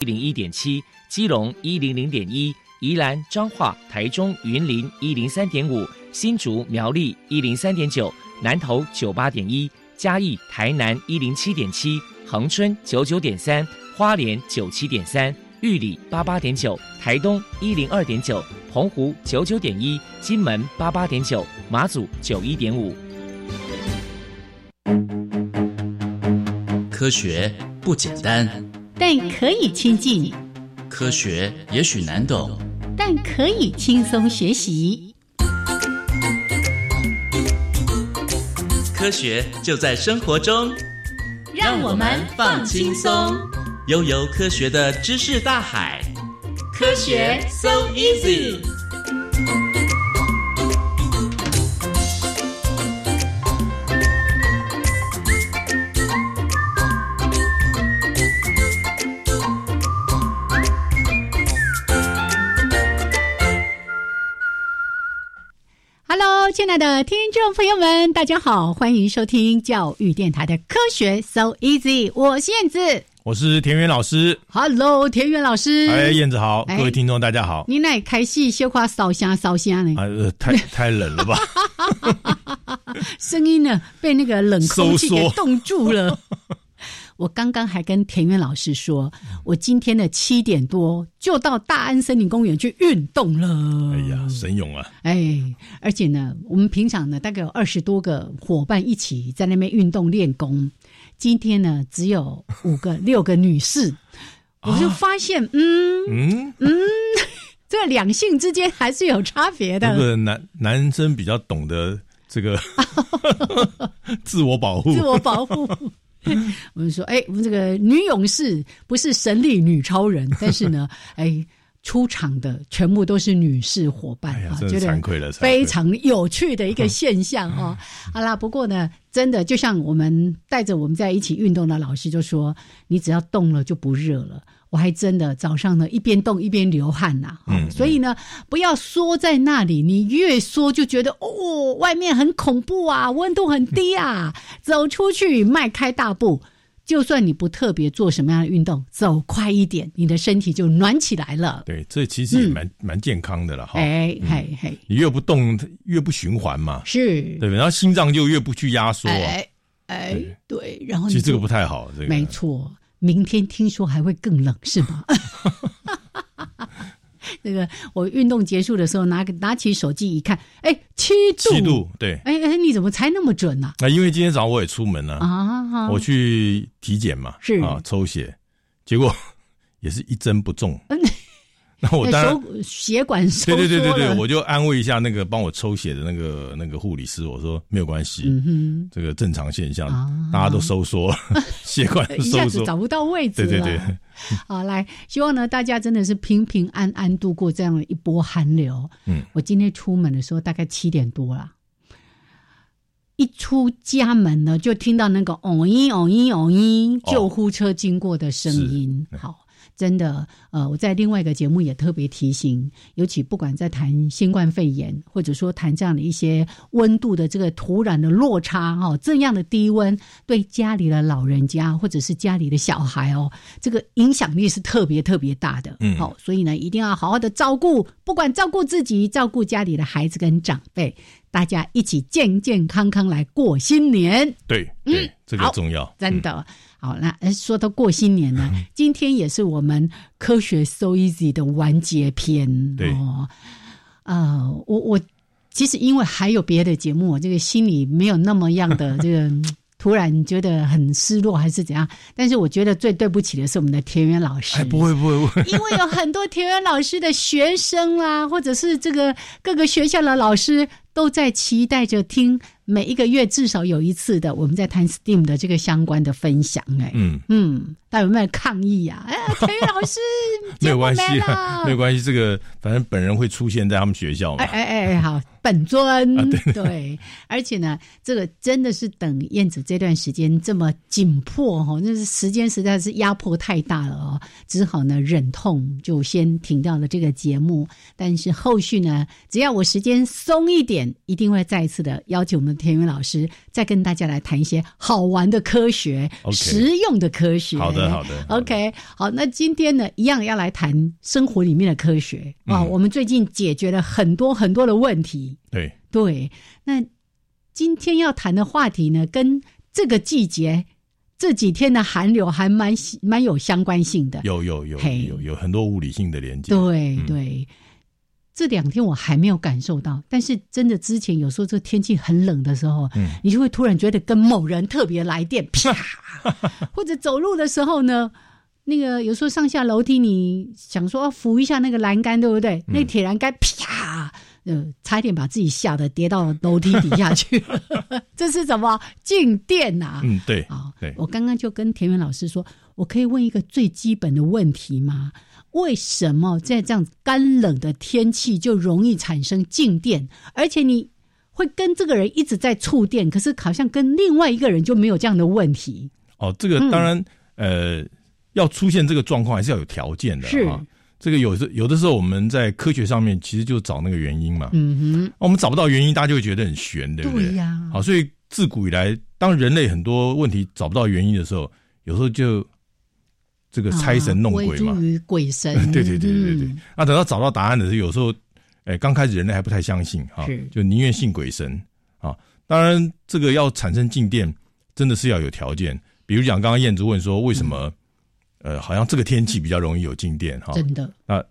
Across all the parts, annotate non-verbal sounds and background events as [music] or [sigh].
一零一点七，基隆一零零点一，宜兰彰化台中云林一零三点五，新竹苗栗一零三点九，南投九八点一，嘉义台南一零七点七，恒春九九点三，花莲九七点三，玉里八八点九，台东一零二点九，澎湖九九点一，金门八八点九，马祖九一点五。科学不简单，但可以亲近；科学也许难懂，但可以轻松学习。科学就在生活中，让我们放轻松，悠游科学的知识大海。科学 so easy。亲爱的听众朋友们，大家好，欢迎收听教育电台的科学 So Easy，我是燕子，我是田园老师。Hello，田园老师，哎，燕子好，哎各位听众大家好。你那开戏绣花烧香烧香呢？啊，呃太 [laughs] 太冷了吧？声音呢被那个冷空气给冻住了。[laughs] 我刚刚还跟田园老师说，我今天的七点多就到大安森林公园去运动了。哎呀，神勇啊！哎，而且呢，我们平常呢大概有二十多个伙伴一起在那边运动练功，今天呢只有五个六个女士，我就发现，嗯，嗯嗯，[laughs] 这两性之间还是有差别的。这个男男生比较懂得这个 [laughs] 自我保护自。我保护。[laughs] 我们说，哎，我们这个女勇士不是神力女超人，但是呢，[laughs] 哎，出场的全部都是女士伙伴啊，，觉得非常有趣的一个现象哦。[laughs] 好啦，不过呢，真的就像我们带着我们在一起运动的老师就说，你只要动了就不热了。我还真的早上呢一边动一边流汗呐、哦嗯所以呢不要缩在那里，你越缩就觉得哦外面很恐怖啊，温度很低啊，[laughs] 走出去迈开大步。就算你不特别做什么样的运动，走快一点，你的身体就暖起来了。对，这其实也蛮蛮健康的了哈。嗯哎嘿嘿，你越不动，越不循环嘛，是，对不对？然后心脏就越不去压缩啊。哎哎对对，然后其实这个不太好，这个没错，明天听说还会更冷，是吗？[laughs] 那个我运动结束的时候，拿个拿起手机一看，哎，七度，七度，对。哎哎，你怎么猜那么准呢、那因为今天早上我也出门了，啊？我去体检嘛，是啊，抽血，结果 [laughs] 也是一针不中。嗯那我当然手血管收对对对对对，我就安慰一下那个帮我抽血的那个那个护理师，我说没有关系，嗯这个正常现象，啊大家都收缩，血管哼，一下，子找不到位置了。对对对，好，来，希望呢大家真的是平平安安度过这样的一波寒流。嗯，我今天出门的时候大概七点多了。一出家门呢，就听到那个“哦咦哦咦哦咦”救护车经过的声音。是好，真的，呃，我在另外一个节目也特别提醒，尤其不管在谈新冠肺炎，或者说谈这样的一些温度的这个土壤的落差，哈、这样的低温对家里的老人家或者是家里的小孩哦，这个影响力是特别特别大的。嗯好、所以呢，一定要好好的照顾，不管照顾自己，照顾家里的孩子跟长辈，大家一起健健康康来过新年。对对，这个重要，真的。好，那呃说到过新年呢，今天也是我们科学 so easy 的完结篇。对哦，呃，我我其实因为还有别的节目，我这个心里没有那么样的这个。嗯突然觉得很失落，还是怎样？但是我觉得最对不起的是我们的田园老师，哎，不会不会不会，因为有很多田园老师的学生啦，或者是这个各个学校的老师都在期待着听每一个月至少有一次的我们在谈 STEAM 的这个相关的分享、哎，嗯，嗯，大家有没有抗议呀、啊？哎，田园老师没有关系没有关系，这个反正本人会出现在他们学校嘛哎。哎哎，好，本尊、啊对而且呢，这个真的是等燕子这段时间这么紧迫哈、哦，那是时间实在是压迫太大了哦，只好呢忍痛就先停掉了这个节目。但是后续呢，只要我时间松一点，一定会再一次的邀请我们的田园老师，再跟大家来谈一些好玩的科学、实用的科学。好的，好的。好的 OK，好，那今天呢，一样要来谈生活里面的科学啊、嗯我们最近解决了很多很多的问题，对，对。那今天要谈的话题呢，跟这个季节这几天的寒流还蛮蛮有相关性的。有有有嘿有有很多物理性的连接。对嗯对，这两天我还没有感受到，但是真的之前有时候这天气很冷的时候，嗯你就会突然觉得跟某人特别来电，啪，[laughs] 或者走路的时候呢。那个有时候上下楼梯，你想说要扶一下那个栏杆，对不对？那铁栏杆啪，呃，差一点把自己吓得跌到楼梯底下去了。[laughs] 这是什么静电呐、嗯，对啊、对我刚刚就跟田园老师说，我可以问一个最基本的问题吗？为什么在这样干冷的天气就容易产生静电，而且你会跟这个人一直在触电，可是好像跟另外一个人就没有这样的问题？哦，这个嗯当然，呃，要出现这个状况还是要有条件的是哈。这个有时有的时候我们在科学上面其实就找那个原因嘛。嗯哼我们找不到原因，大家就会觉得很悬，对，不对？对呀，好，所以自古以来，当人类很多问题找不到原因的时候，有时候就这个猜神弄鬼嘛。啊归于鬼神，[laughs] 对对对对对嗯那等到找到答案的时候，有时候，哎，刚开始人类还不太相信哈是，就宁愿信鬼神啊。当然，这个要产生静电，真的是要有条件。比如讲，刚刚燕子问说，为什么、呃，好像这个天气比较容易有静电哈？真的，那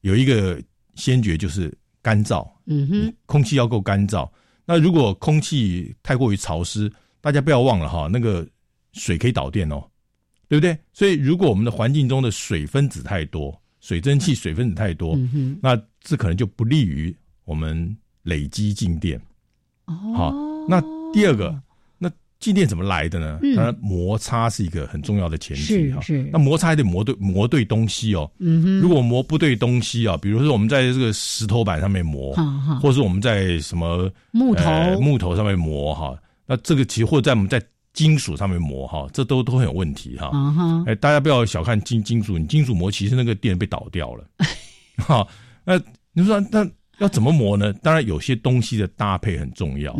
有一个先决就是干燥，嗯哼，空气要够干燥。那如果空气太过于潮湿，大家不要忘了哈，那个水可以导电哦，对不对？所以如果我们的环境中的水分子太多，水蒸气水分子太多，嗯哼，那这可能就不利于我们累积静电。哦，好那第二个，那静电怎么来的呢？嗯当然摩擦是一个很重要的前提哈。那，摩擦还得磨对磨对东西哦。嗯哼，如果磨不对东西啊，比如说我们在这个石头板上面磨，或者是我们在什么木头，呃木头上面磨哈，那这个其实或者在我们在金属上面磨哈，这都都很有问题哈。哎，大家不要小看金金属，你金属磨其实那个电被倒掉了。[laughs] 好，那你说那要怎么磨呢？当然有些东西的搭配很重要。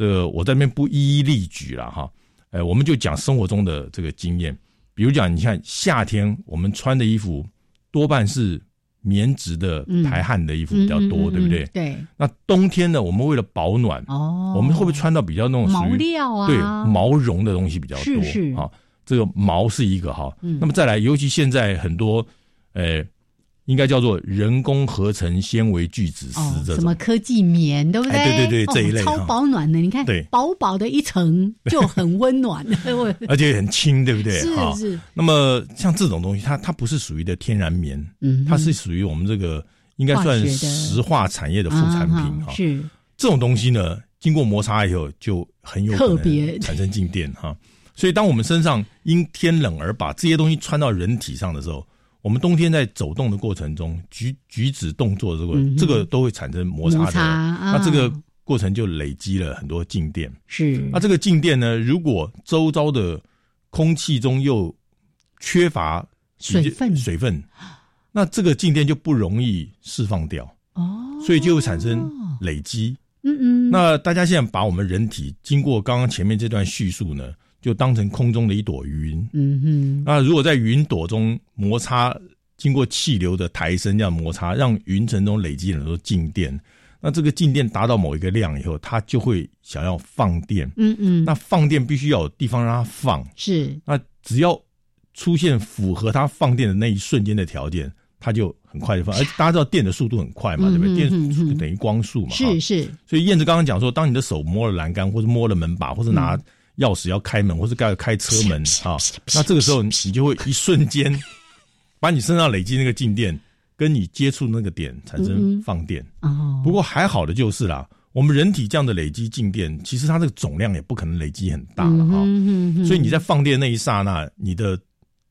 这个我在那边不一一例举了哈。哎，我们就讲生活中的这个经验，比如讲，你看夏天我们穿的衣服多半是棉质的嗯排汗的衣服比较多，对不对？对，那冬天呢，我们为了保暖，哦，我们会不会穿到比较那种毛属于料啊？对毛绒的东西比较多？是是啊，这个毛是一个哈。嗯那么再来，尤其现在很多，呃，应该叫做人工合成纤维聚酯丝哦，这种。什么科技棉，对不对？哎对对对哦这一类超保暖的，你看，对薄薄的一层就很温暖。[laughs] 而且很轻，对不对？是哈是，那么像这种东西，它它不是属于的天然棉，嗯，它是属于我们这个应该算石化产业的副产品哈。啊是这种东西呢，经过摩擦以后，就很有可特别能产生静电哈。所以，当我们身上因天冷而把这些东西穿到人体上的时候，我们冬天在走动的过程中，举举止动作这个、嗯这个都会产生摩擦的，摩擦啊。那这个过程就累积了很多静电。是。那这个静电呢，如果周遭的空气中又缺乏水分。水分，那这个静电就不容易释放掉，哦，所以就会产生累积。嗯嗯，那大家现在把我们人体经过刚刚前面这段叙述呢，就当成空中的一朵云。嗯哼，那如果在云朵中摩擦，经过气流的抬升这样摩擦，让云层中累积很多静电。那这个静电达到某一个量以后，它就会想要放电。嗯嗯，那放电必须要有地方让它放。是那只要出现符合它放电的那一瞬间的条件，它就很快就放。而大家知道电的速度很快嘛，对不对？嗯电等于光速嘛。哈是是，所以燕子刚刚讲说，当你的手摸了栏杆，或者摸了门把，或者拿钥匙要开门，或是该开车门 [laughs] 啊，那这个时候你就会一瞬间 [laughs] 把你身上累积那个静电，跟你接触那个点产生放电。哦，不过还好的就是啦，我们人体这样的累积静电，其实它这个总量也不可能累积很大了哈。嗯哼。所以你在放电那一刹那，你的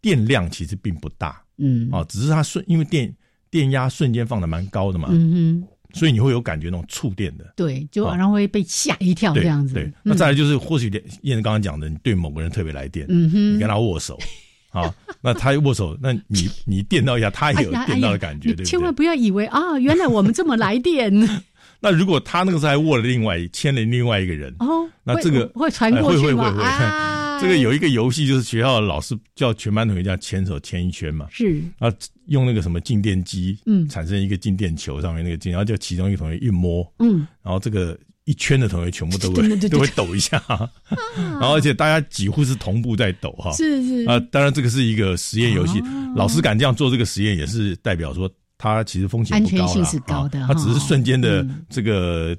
电量其实并不大。嗯，啊，只是它瞬因为电电压瞬间放的蛮高的嘛，嗯哼，所以你会有感觉那种触电的。对，就哦然后会被吓一跳这样子。对，嗯那再来就是，或许燕子刚刚讲的，你对某个人特别来电，嗯哼，你跟他握手，[laughs] 啊，那他握手，那你你电到一下，他也有 [laughs] 电到的感觉，对不对？千万不要以为啊，原来我们这么来电 [laughs] 那如果他那个时候还握了另外一牵了另外一个人，哦。那这个会传过去吗？哎会会会会啊，这个有一个游戏，就是学校的老师叫全班同学这样牵手牵一圈嘛，是。啊，用那个什么静电机，嗯。产生一个静电球上面那个静，然后叫其中一个同学一摸，嗯，然后这个一圈的同学全部都会 [laughs] 都会抖一下，[laughs] 然后而且大家几乎是同步在抖哈，是是。啊，当然这个是一个实验游戏，哦老师敢这样做这个实验，也是代表说他其实风险不高啦安全性是高的他只是瞬间的嗯。这个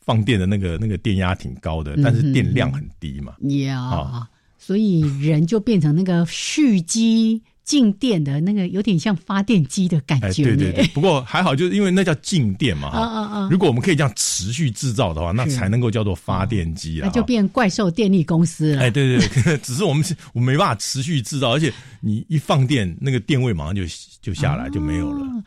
放电的那个那个电压挺高的，但是电量很低嘛。呀啊，所以人就变成那个蓄积静电的那个，有点像发电机的感哎，觉。对对对，，[laughs] 不过还好，就是因为那叫静电嘛啊哈。啊啊，如果我们可以这样持续制造的话，那才能够叫做发电机啊。那就变怪兽电力公司了。哎，对对对，[laughs] 只是我们是我们没办法持续制造，而且你一放电，那个电位马上就就下来，就没有了。哦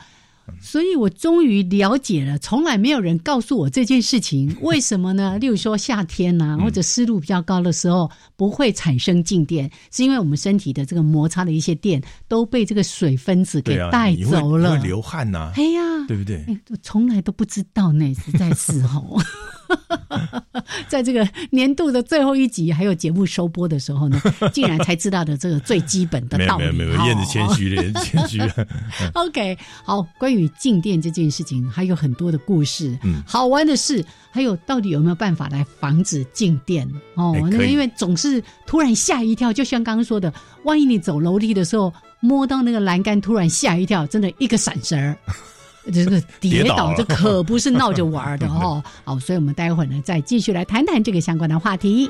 所以我终于了解了，从来没有人告诉我这件事情，[laughs] 为什么呢？例如说夏天呐、嗯或者湿度比较高的时候，不会产生静电，是因为我们身体的这个摩擦的一些电都被这个水分子给带走了。你会流汗呐，哎呀，对不对？哎，我从来都不知道呢，实在是哦。[laughs] [laughs] [laughs] 在这个年度的最后一集，还有节目收播的时候呢，[laughs] 竟然才知道的这个最基本的道理。没有没有，哦燕子谦虚了，燕子谦虚了。[laughs] OK，好，关于静电这件事情还有很多的故事，嗯好玩的事，还有到底有没有办法来防止静电？哦，那个因为总是突然吓一跳，就像刚刚说的，万一你走楼梯的时候摸到那个栏杆，突然吓一跳，真的一个闪神儿。这个跌倒，这可不是闹着玩儿的哦。[laughs] 好，所以我们待会儿呢，再继续来谈谈这个相关的话题。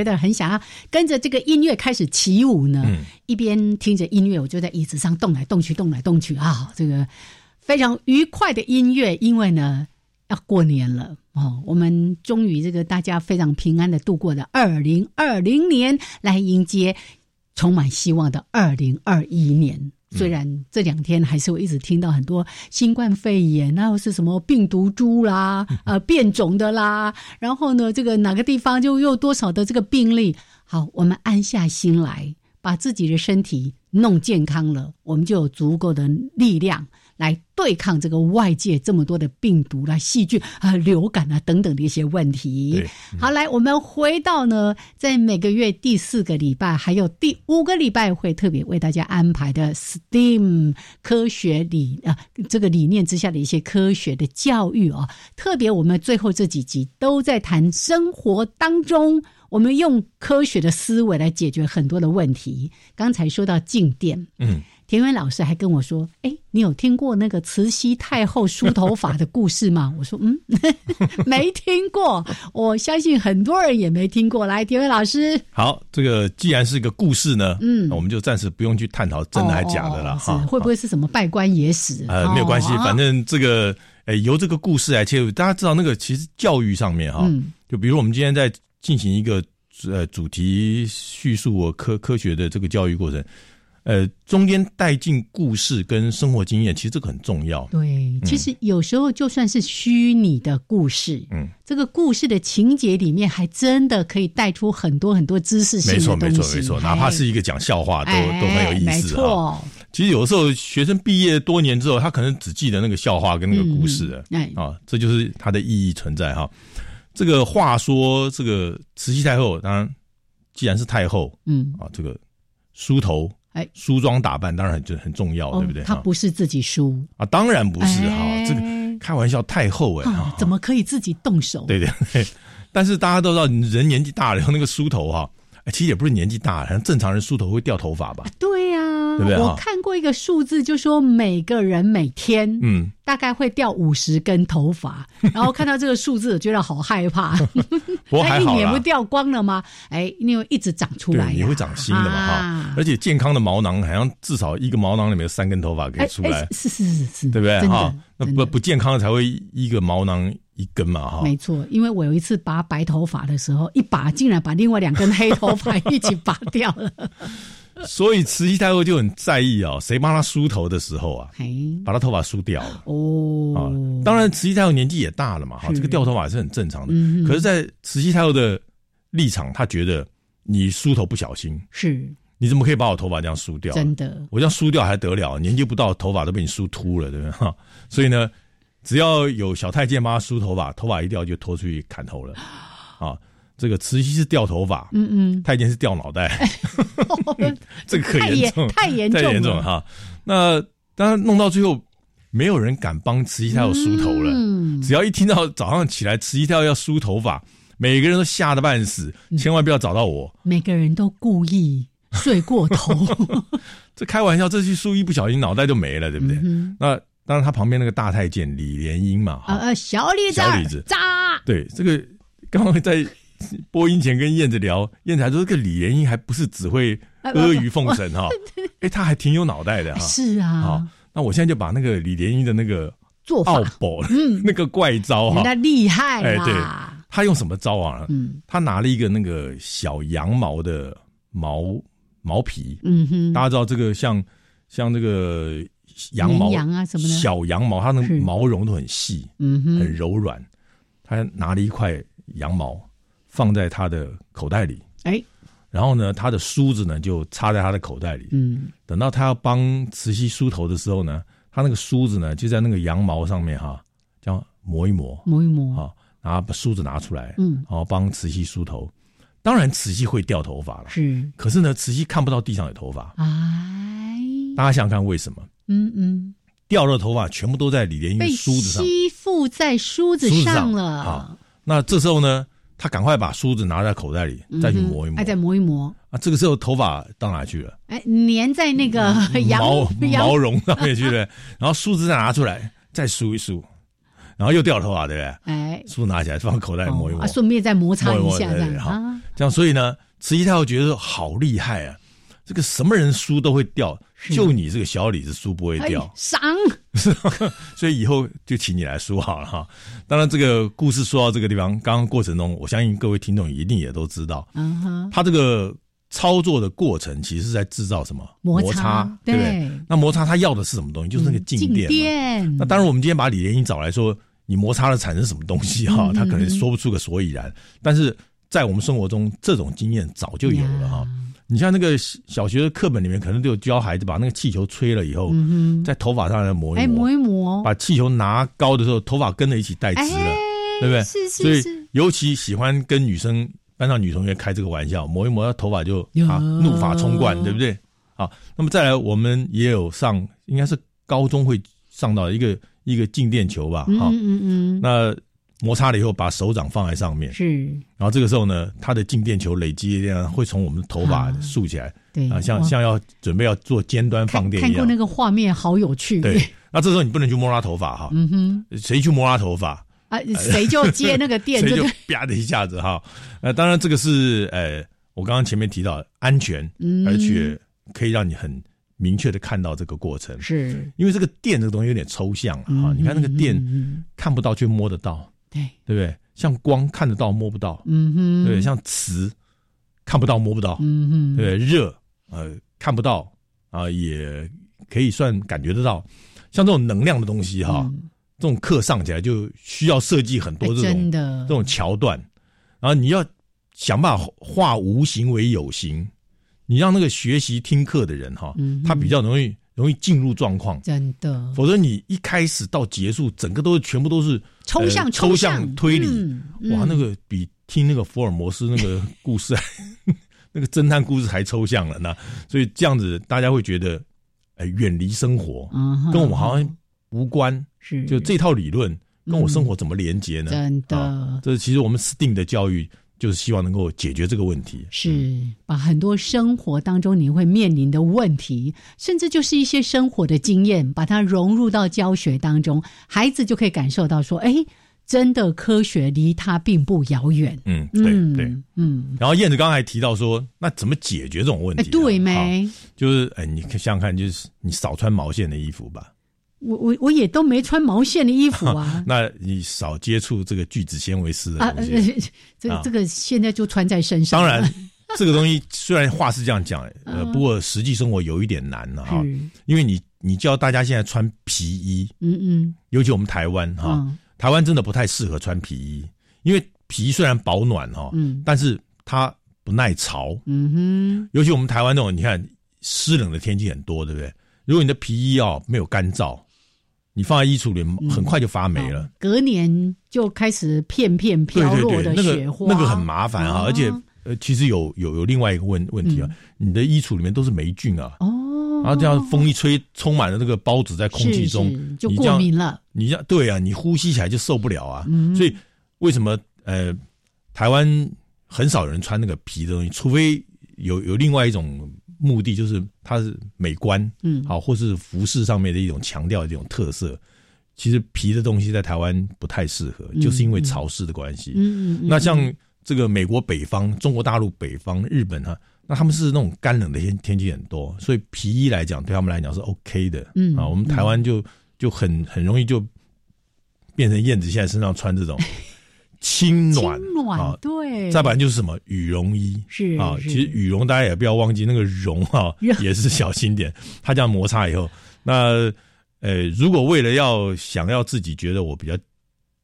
觉得很想要跟着这个音乐开始起舞呢？嗯一边听着音乐，我就在椅子上动来动去，动来动去啊，这个非常愉快的音乐。因为呢，要过年了哦，我们终于这个大家非常平安的度过了二零二零年，来迎接充满希望的二零二一年。虽然这两天还是会一直听到很多新冠肺炎然后是什么病毒株啦、呃变种的啦，然后呢，这个哪个地方就又多少的这个病例。好，我们安下心来，把自己的身体弄健康了，我们就有足够的力量来对抗这个外界这么多的病毒啦、细菌啊、流感啊等等的一些问题对。好，来，我们回到呢，在每个月第四个礼拜还有第五个礼拜会特别为大家安排的 STEAM 科学理啊这个理念之下的一些科学的教育啊，特别我们最后这几集都在谈生活当中。我们用科学的思维来解决很多的问题。刚才说到静电，嗯，田园老师还跟我说：“哎，你有听过那个慈禧太后梳头发的故事吗？” [laughs] 我说：“嗯，[laughs] 没听过。我相信很多人也没听过。”来，田园老师，好，这个既然是个故事呢，嗯我们就暂时不用去探讨真的还是假的了哦哈。是会不会是什么拜官野史？呃，没有关系，哦反正这个呃由这个故事来切入，大家知道那个其实教育上面哈，嗯就比如我们今天在进行一个呃主题叙述或科科学的这个教育过程，呃，中间带进故事跟生活经验，其实这个很重要。对，其实有时候就算是虚拟的故事，嗯，这个故事的情节里面，还真的可以带出很多很多知识性没错，的东西。没错，没错，哪怕是一个讲笑话，都哎都很有意思哈。错，其实有时候学生毕业多年之后，他可能只记得那个笑话跟那个故事了。嗯哎，啊，这就是它的意义存在哈。这个话说，这个慈禧太后，当然既然是太后嗯，啊，这个梳头，哎。梳妆打扮当然很就很重要，对不对？他不是自己梳，啊，当然不是哈，哎。这个开玩笑，太后哎、怎么可以自己动手？对对对，但是大家都知道，人年纪大了以后，那个梳头哈，哎，其实也不是年纪大了，正常人梳头会掉头发吧？对呀、对不对我看过一个数字，就说每个人每天嗯，大概会掉五十根头发，[laughs] 然后看到这个数字，我觉得好害怕。不过还好啦那一年不。掉光了吗？哎，因为一直长出来呀，对，你会长新的嘛哈啊，而且健康的毛囊好像至少一个毛囊里面有三根头发可以出来是是是是，对不对哈？那不不健康的才会一个毛囊一根嘛哈。没错，因为我有一次拔白头发的时候，一拔竟然把另外两根黑头发 [laughs] 一起拔掉了。[laughs] 所以慈禧太后就很在意啊，谁帮她梳头的时候啊，把她头发梳掉了。啊哦，，当然，慈禧太后年纪也大了嘛，哈，这个掉头发也是很正常的。嗯可是，在慈禧太后的立场，她觉得你梳头不小心，是你怎么可以把我头发这样梳掉？真的，我这样梳掉还得了？年纪不到，头发都被你梳秃了，对不对？哈，所以呢，只要有小太监帮她梳头发，头发一掉就拖出去砍头了。啊，这个慈禧是掉头发，嗯嗯，太监是掉脑袋，[laughs] 这个可太严严重，太严重太严重哈。那当然弄到最后，没有人敢帮慈禧太后梳头了。嗯，只要一听到早上起来慈禧太后要梳头发，每个人都吓得半死，嗯。千万不要找到我。每个人都故意睡过头，[laughs] 这开玩笑，这去梳一不小心脑袋就没了，对不对？嗯那当然，他旁边那个大太监李莲英嘛，呃，小李子小李子。渣，对这个刚刚在播音前跟燕子聊，燕子还说这个李莲英还不是只会呃阿谀奉承哈，哎，他还挺有脑袋的哈。[laughs] 是啊。好啊，，那我现在就把那个李莲英的那个做法。嗯、[laughs] 那个怪招哈。人，家厉害哎对，他用什么招啊？嗯。他拿了一个那个小羊毛的毛毛皮，嗯哼，大家知道这个像像这个羊毛羊啊什么的。小羊毛，它那是。个毛绒都很细，嗯很，柔软。他拿了一块羊毛放在他的口袋里，哎，然后呢，他的梳子呢就插在他的口袋里。嗯。等到他要帮慈禧梳头的时候呢，他那个梳子呢就在那个羊毛上面哈，这样磨一磨，磨一磨，啊，然后把梳子拿出来，嗯，然后帮慈禧梳头。当然，慈禧会掉头发了，是，可是呢，慈禧看不到地上有头发。哎，大家想想看，为什么？嗯嗯，掉了头发全部都在李莲英的梳子上？吸附在梳子上上了好，那这时候呢，他赶快把梳子拿在口袋里，再去磨一磨。哎，再磨一磨，啊，这个时候头发到哪去了？哎，粘在那个 [laughs] 羊毛羊毛绒上面去了。[laughs] 然后梳子再拿出来，再梳一梳，然后又掉头发，对不对？哎，梳子拿起来放口袋里磨一磨啊，，顺便再摩擦磨一下，这对啊，这样，所以呢，慈禧太后觉得说好厉害啊，这个什么人梳都会掉，是就你这个小李子输不会哎掉，赏，[laughs] 所以以后就请你来梳好了哈。当然，这个故事说到这个地方，刚刚过程中，我相信各位听众一定也都知道，嗯哼，它这个操作的过程其实是在制造什么摩擦擦，对不对对？那摩擦他要的是什么东西？就是那个静静电那当然，我们今天把李莲英找来说，你摩擦了产生什么东西哈？嗯他可能说不出个所以然。但是在我们生活中，这种经验早就有了哈。你像那个小学的课本里面，可能都有教孩子把那个气球吹了以后，嗯在头发上来磨一磨磨，一磨，把气球拿高的时候，头发跟着一起带直了，哎对不对？是所以是。是，尤其喜欢跟女生班上女同学开这个玩笑，磨一磨，她头发就啊怒发冲冠，对不对？好，那么再来，我们也有上，应该是高中会上到一个一个静电球吧，哈、嗯嗯嗯，那摩擦了以后，把手掌放在上面，是，然后这个时候呢，它的静电球累积量会从我们的头发啊竖起来对啊，像像要准备要做尖端放电一样。看看过那。个画面，好有趣，对，那这时候你不能去摸它头发哈，嗯哼，谁去摸它头发，啊，谁就接那个电，[laughs] 谁就，啪的一下子哈。呃，当然这个是呃，我刚刚前面提到安全，嗯。而且可以让你很明确的看到这个过程。是。因为这个电这个东西有点抽象啊，嗯你看那个电看不到却摸得到，对，对不对？像光看得到摸不到，嗯哼，对？像磁看不到摸不到，嗯哼，对？热呃看不到啊，也可以算感觉得到，像这种能量的东西哈，嗯。这种课上起来就需要设计很多哎这种、这种桥段，然后你要想办法化无形为有形，你让那个学习听课的人哈，嗯他比较容易容易进入状况，真的否则你一开始到结束，整个都是全部都是抽象呃抽象象推理，嗯哇，嗯那个比听那个福尔摩斯那个故事，[laughs] 那个侦探故事还抽象了呢。所以这样子，大家会觉得，哎、远离生活，嗯跟我们好像无关。是就这套理论跟我生活怎么连接呢？真的。啊这其实我们 STEAM 的教育就是希望能够解决这个问题。是把很多生活当中你会面临的问题，甚至就是一些生活的经验，把它融入到教学当中，孩子就可以感受到说，哎，真的科学离他并不遥远。嗯，对嗯对。嗯，然后燕子刚才还提到说，那怎么解决这种问题？对没？就是哎，你想想看，就是你少穿毛线的衣服吧，我我我也都没穿毛线的衣服啊。[laughs] 那你少接触这个聚酯纤维丝的啊，东呃西。[laughs] 这啊这个现在就穿在身上。当然，[laughs] 这个东西虽然话是这样讲，呃，嗯不过实际生活有一点难了哈，是，因为你你叫大家现在穿皮衣，嗯嗯尤其我们台湾哈，嗯台湾真的不太适合穿皮衣，因为皮虽然保暖哈，嗯但是它不耐潮，嗯哼尤其我们台湾那种，你看湿冷的天气很多，对不对？如果你的皮衣哦没有干燥，你放在衣橱里很快就发霉，了。哦隔年就开始片片对飘落对对，那的雪花，个那个很麻烦啊，哦而且呃，其实有有有另外一个问问题啊，你的衣橱里面都是霉菌啊，哦，然后这样风一吹，充满了那个孢子在空气中就过敏了。你这样对啊，你呼吸起来就受不了啊。嗯所以为什么呃，台湾很少有人穿那个皮的东西，除非有有另外一种目的，就是它是美观，嗯好，或是服饰上面的一种强调的这种特色。其实皮的东西在台湾不太适合，就是因为潮湿的关系。嗯嗯嗯，那像这个美国北方、中国大陆北方、日本哈，那他们是那种干冷的天天气很多，所以皮衣来讲对他们来讲是 OK 的。嗯啊，我们台湾就就很很容易就变成燕子现在身上穿这种 [laughs] 轻暖轻暖啊，对，再不然就是什么羽绒衣。是啊，是。其实羽绒大家也不要忘记，那个绒 [laughs] 哈也是小心点，它这样摩擦以后，那呃，如果为了要想要自己觉得我比较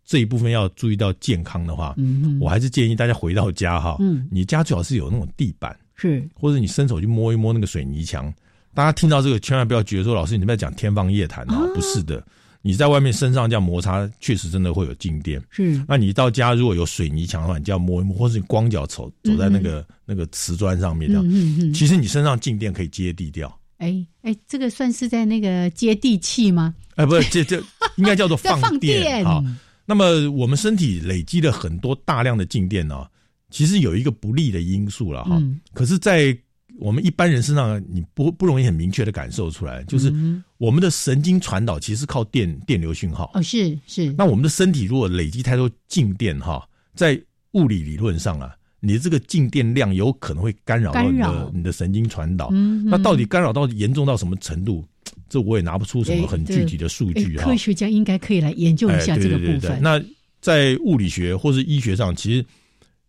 这一部分要注意到健康的话，嗯哼。我还是建议大家回到家哈，嗯。你家最好是有那种地板，是。或者你伸手去摸一摸那个水泥墙。大家听到这个，千万不要觉得说老师你在讲天方夜谭啊，不是的，你在外面身上这样摩擦，确实真的会有静电。是那你到家如果有水泥墙的话，你就要摸一摸，或是你光脚走走在那个、那个瓷砖上面这样，嗯嗯嗯，其实你身上静电可以接地掉。哎哎，这个算是在那个接地气吗？哎，不 [laughs] 是，这这应该叫做放电电啊。那么我们身体累积了很多大量的静电呢、其实有一个不利的因素了哈。嗯可是，在我们一般人身上，你不不容易很明确的感受出来，就是嗯我们的神经传导其实是靠电电流讯号。哦是是，那我们的身体如果累积太多静电哈，在物理理论上啊，你的这个静电量有可能会干扰到你的你的神经传导。嗯那到底干扰到严重到什么程度？这我也拿不出什么很具体的数哎据啊。科学家应该可以来研究一下哎这个对对对对部分。那在物理学或是医学上，其实，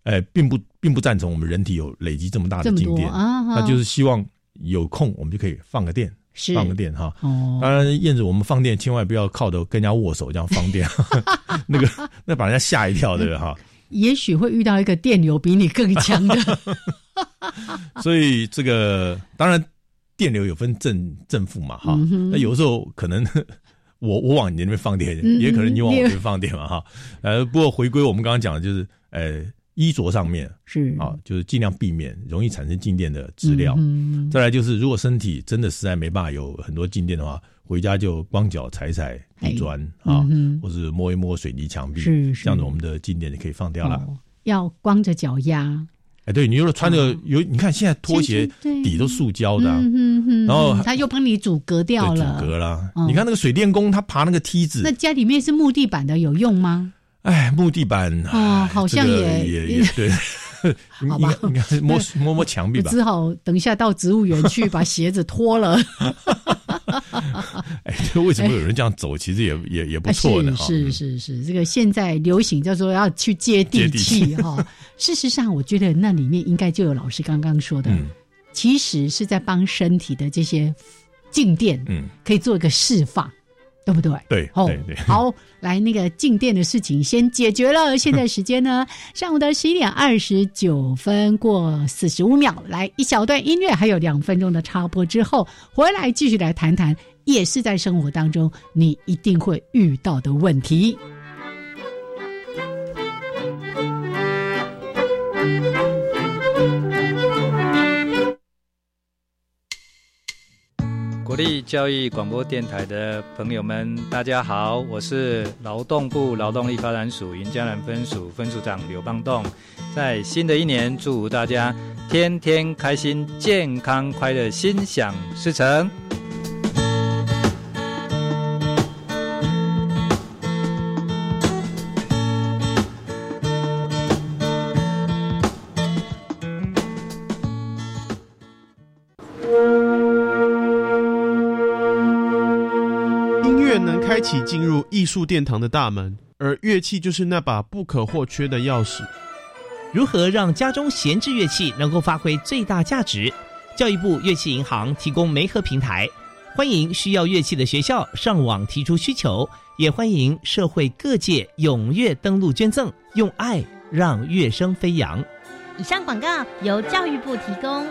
哎，并不并不赞成我们人体有累积这么大的静电，那就是希望有空我们就可以放个电，放个电哈。哦，当然，燕子，我们放电千万不要靠着跟人家握手这样放电，[laughs] 那个那把人家吓一跳对不对哈。也许会遇到一个电流比你更强的。[laughs] 所以这个当然电流有分正正负嘛哈嗯，那有时候可能 [laughs] 我我往你那边放电，嗯也可能你往我这边放电嘛哈。呃，不过回归我们刚刚讲的就是呃衣着上面是啊，就是尽量避免容易产生静电的资料。嗯再来就是，如果身体真的实在没办法有很多静电的话，回家就光脚踩踩地砖啊，嗯或是摸一摸水泥墙壁，是是这样子我们的静电就可以放掉了。哦要光着脚丫，哎，对你如果穿着哦有，你看现在拖鞋底都塑胶的然后哼他又帮你阻隔掉，了。阻隔啦。嗯你看那个水电工，他爬那个梯子那，家里面是木地板的，有用吗？哎，木地板哦哎好像这个也也也对，[laughs] 好吧摸摸摸墙壁吧。只好等一下到植物园去把鞋子脱了。[laughs] 哎，这为什么有人这样走？其实也也也不错的哈。是是是是，这个现在流行叫做要去接地气气哈。事实上，我觉得那里面应该就有老师刚刚说的嗯，其实是在帮身体的这些静电，嗯，可以做一个释放，对不对？对，哦对对，好，来那个静电的事情先解决了。现在时间呢，[laughs] 上午的十一点二十九分过四十五秒，来一小段音乐，还有两分钟的插播之后，回来继续来谈谈，也是在生活当中你一定会遇到的问题。国立教育广播电台的朋友们，大家好，我是劳动部劳动力发展署云嘉南分署分署长刘邦栋。在新的一年，祝大家天天开心、健康、快乐、心想事成。乐能开启进入艺术殿堂的大门，而乐器就是那把不可或缺的钥匙。如何让家中闲置乐器能够发挥最大价值？教育部乐器银行提供媒合平台，欢迎需要乐器的学校上网提出需求，也欢迎社会各界踊跃登录捐赠，用爱让乐声飞扬。以上广告由教育部提供。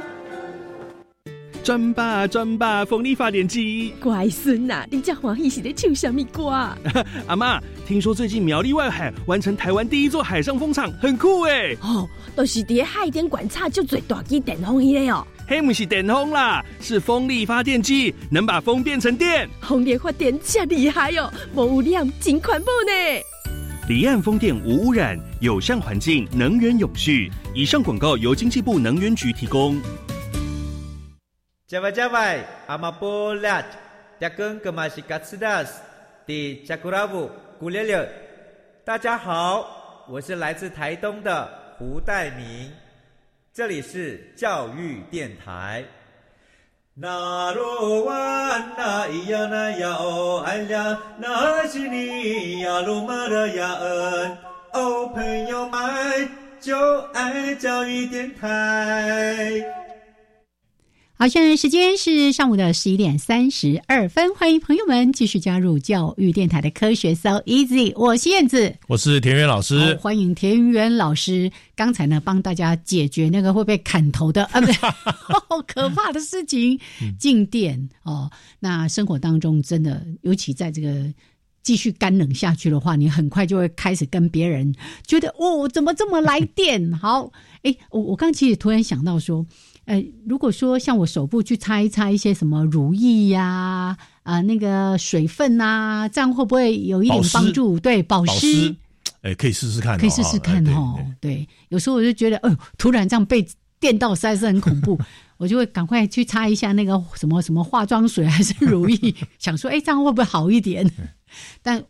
转吧转吧，风力发电机。乖孙呐、你这欢喜是在唱什么歌啊？[laughs] 阿妈，听说最近苗栗外海完成台湾第一座海上风场，很酷哎！哦，都、就是伫海边观察就最大机电风迄个哦。黑不是电风啦，是风力发电机，能把风变成电。风力发电真厉害哦，无污染，真环保呢。离岸风电无污染，友善环境，能源永续。以上广告由经济部能源局提供。加外加外，阿玛波拉，扎根格玛西嘎斯达斯，迪加古拉布古列列。大家好，我是来自台东的胡代明，这里是教育电台。那罗哇那咿呀那呀哦哎呀，那是你呀鲁玛的呀恩哦，朋友们就爱教育电台。好，现在时间是上午的十一点三十二分，欢迎朋友们继续加入教育电台的科学 So Easy，我是燕子，我是田园老好师。欢迎田园老师。刚才呢，帮大家解决那个会被砍头的啊，不是 [laughs] 好可怕的事情，静电哦。那生活当中真的，尤其在这个。继续干冷下去的话，你很快就会开始跟别人觉得哦，怎么这么来电？好，哎，我我刚其实突然想到说，呃，如果说像我手部去擦一擦一些什么乳液呀、啊、那个水分啊，这样会不会有一点帮助？对，保保湿湿，哎，可以试试看哦，可以试试看哦。对，有时候我就觉得，哦，突然这样被电到，实在是很恐怖，我就会赶快去擦一下那个什么什么化妆水还是乳液，想说，哎，这样会不会好一点？但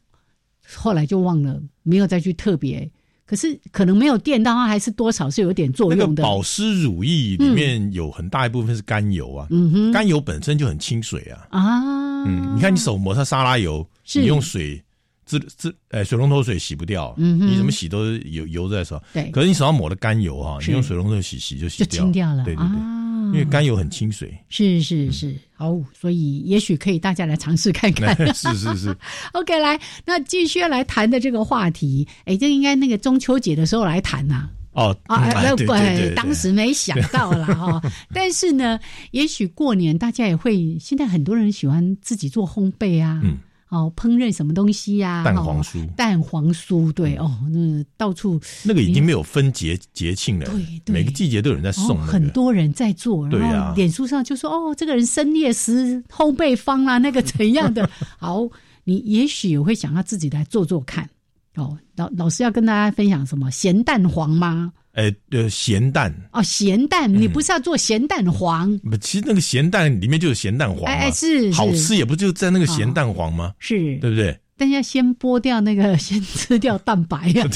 后来就忘了，没有再去特别。可是可能没有电到，它还是多少是有点作用的那个。保湿乳液里面有很大一部分是甘油啊，嗯哼，甘油本身就很清水啊。啊，嗯，你看你手抹上沙拉油，你用水自自哎水龙头水洗不掉，嗯你怎么洗都是油油在手。对可是你手上抹的甘油哈，你用水龙头洗洗就洗就清掉了对对对，啊因为甘油很清水。是是是，好，所以也许可以大家来尝试看看。[laughs] 是是是，OK，来，那继续要来谈的这个话题，哎，这应该那个中秋节的时候来谈呐、哦啊，哎哎对对对对当时没想到啦哈、但是呢，也许过年大家也会，现在很多人喜欢自己做烘焙啊，嗯哦，烹饪什么东西呀、蛋哦黄酥嗯蛋黄酥，对哦，那到处那个已经没有分节节庆了，对每个季节都有人在送哦，那个。很多人在做，对啊然后脸书上就说哦，这个人深夜食烘焙坊啦、[laughs] 那个怎样的？好，你也许也会想要自己来做做看。哦，老老师要跟大家分享什么咸蛋黄吗？哎呃咸蛋，哦，咸蛋，嗯。你不是要做咸蛋黄？不，其实那个咸蛋里面就有咸蛋黄嘛，哎哎是是。好吃也不就在那个咸蛋黄吗？是，对不对？但要先剥掉那个，先吃掉蛋白呀、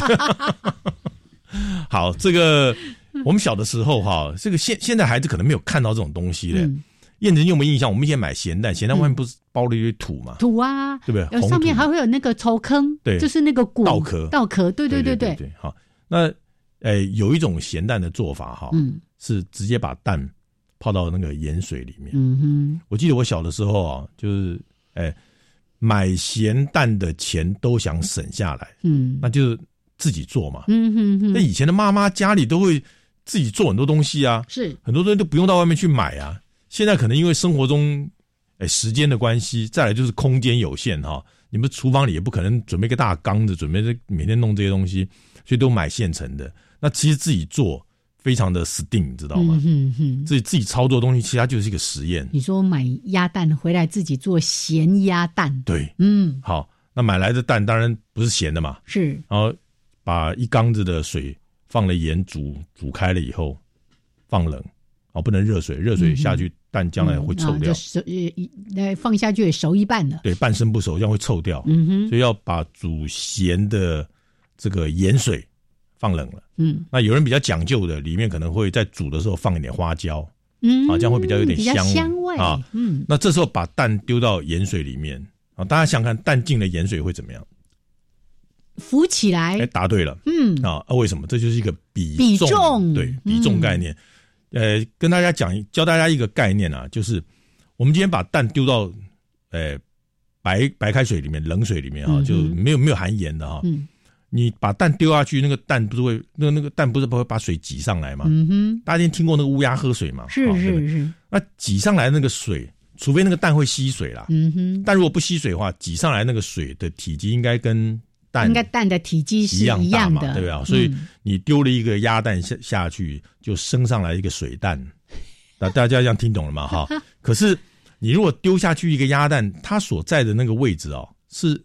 [laughs] 好，这个 [laughs] 我们小的时候哈，这个现现在孩子可能没有看到这种东西嘞。嗯。燕子你有没有印象？我们以前买咸蛋，咸蛋外面不是包了一堆土吗？土啊，对不对？上面土还会有那个抽坑，对。就是那个骨稻壳。稻壳，对对对对对，好，那诶有一种咸蛋的做法哈，嗯，是直接把蛋泡到那个盐水里面。嗯哼，我记得我小的时候啊，就是哎、买咸蛋的钱都想省下来，嗯那就是自己做嘛。嗯哼哼，那以前的妈妈家里都会自己做很多东西啊，是很多东西都不用到外面去买啊。现在可能因为生活中哎时间的关系，再来就是空间有限哈、你们厨房里也不可能准备一个大缸子，准备这每天弄这些东西，所以都买现成的。那其实自己做非常的死定，你知道吗？嗯哼哼。自己自己操作东西，其实它就是一个实验。你说买鸭蛋回来自己做咸鸭蛋，对，嗯，好，那买来的蛋当然不是咸的嘛，是。然后把一缸子的水放了盐煮煮开了以后放冷，哦，不能热水，热水下去蛋将来会臭掉。熟呃呃放下去也熟一半了，对，半生不熟，这样会臭掉。嗯哼，所以要把煮咸的这个盐水放冷了。嗯那有人比较讲究的，里面可能会在煮的时候放一点花椒，嗯，啊，这样会比较有点香香味啊。嗯，那这时候把蛋丢到盐水里面啊，大家想想看，蛋进了盐水会怎么样？浮起来哎，，答对了。嗯啊，啊为什么？这就是一个比比重，对比重嗯概念。呃，跟大家讲，教大家一个概念啊，就是我们今天把蛋丢到呃白白开水里面、冷水里面啊，嗯就没有没有含盐的哈。嗯你把蛋丢下去，那个蛋不是会那个那个蛋不是不会把水挤上来吗？嗯哼，大家听过那个乌鸦喝水吗？是是是，那挤上来那个水，除非那个蛋会吸水啦。嗯哼，但如果不吸水的话，挤上来那个水的体积应该跟蛋应该蛋的体积是一样大嘛，对不对啊？所以嗯你丢了一个鸭蛋下下去，就升上来一个水蛋。那 [laughs] 大家这样听懂了吗？哈。可是你如果丢下去一个鸭蛋，它所在的那个位置哦，是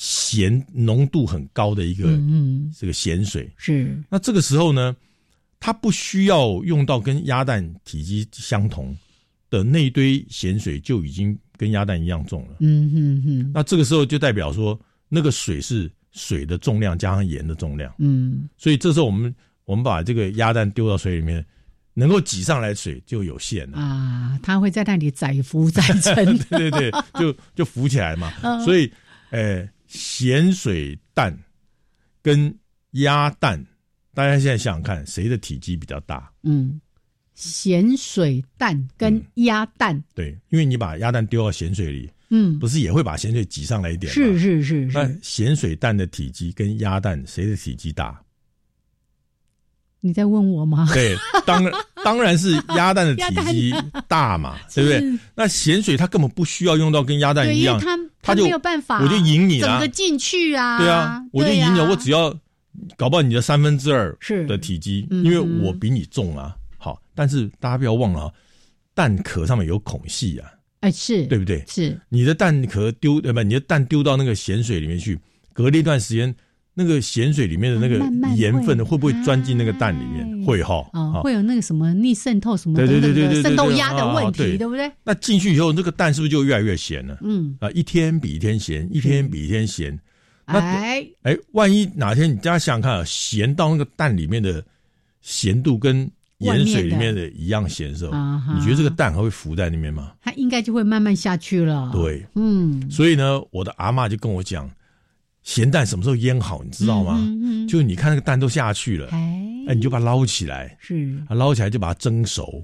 咸浓度很高的一个、嗯嗯这个咸水。是那这个时候呢，它不需要用到跟鸭蛋体积相同的那一堆咸水，就已经跟鸭蛋一样重了。嗯哼哼，那这个时候就代表说，那个水是水的重量加上盐的重量，嗯所以这时候我们我们把这个鸭蛋丢到水里面，能够挤上来水就有限了。啊，它会在那里载浮载沉，[laughs] 对对对，就就浮起来嘛。[laughs] 嗯所以，呃，咸水蛋跟鸭蛋，大家现在想想看，谁的体积比较大？嗯，咸水蛋跟鸭蛋，对，因为你把鸭蛋丢到咸水里，嗯，不是也会把咸水挤上来一点吗？是是是那，咸水蛋的体积跟鸭蛋谁的体积大？你在问我吗？对，当然 [laughs] 当然是鸭蛋的体积大嘛，对不对？那咸水它根本不需要用到跟鸭蛋，一样，它就没有办法，我就赢你啊。整个。进去啊，对啊，我就赢了，我只要搞不好你的三分之二是。的体积，嗯因为我比你重啊。好，但是大家不要忘了啊，蛋壳上面有孔隙啊，哎是，对不对？是，你的蛋壳丢呃不，你的蛋丢到那个咸水里面去，隔了一段时间，那个咸水里面的那个盐分会会不会钻进那个蛋里面？哎会哈。哦，会有那个什么逆渗透什么对对对对渗透压的啊问题，对对不对？那进去以后，那个蛋是不是就越来越咸了？嗯，啊，一天比一天咸，一天比一天咸。那哎，哎，万一哪天你大家想想看啊，咸到那个蛋里面的咸度跟盐水里面的一样咸的时候，你觉得这个蛋还会浮在那边吗？它应该就会慢慢下去了。，对，嗯，所以呢，我的阿嬷就跟我讲，咸蛋什么时候腌好，你知道吗？嗯嗯嗯。就是你看那个蛋都下去了，哎，哎，你就把它捞起来，是。啊，捞起来就把它蒸熟，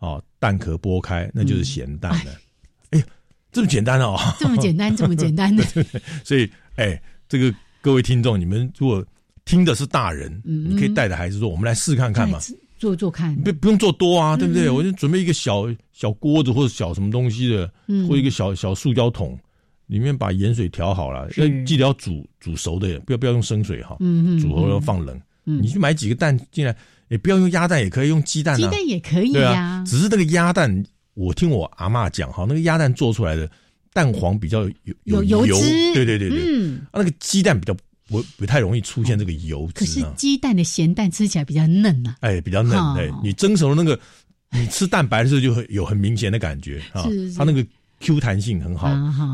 哦，蛋壳剥开，那就是咸蛋了。哎。呀，这么简单哦，这么简单，[laughs] 这么简单的，所以，哎，这个各位听众，你们如果听的是大人，嗯你可以带着孩子说，我们来试看看嘛。做做看，不不用做多啊，对不对？嗯。我就准备一个小小锅子或者小什么东西的，嗯。或一个小小塑胶桶，里面把盐水调好了，是。要记得要煮煮熟的，不要不要用生水哈。嗯嗯煮熟要嗯放冷。嗯。你去买几个蛋进来，也不要用鸭蛋，也可以用鸡蛋啊。鸡蛋也可以对呀啊，只是那个鸭蛋，我听我阿嬷讲哈，那个鸭蛋做出来的蛋黄比较有有油，油。脂对对对对，嗯。啊，那个鸡蛋比较不不太容易出现这个油可是鸡蛋的咸蛋吃起来比较嫩啊、哎，比较嫩哈，对，你蒸熟的那个，你吃蛋白的时候就会有很明显的感觉啊是，是。它那个 Q 弹性很好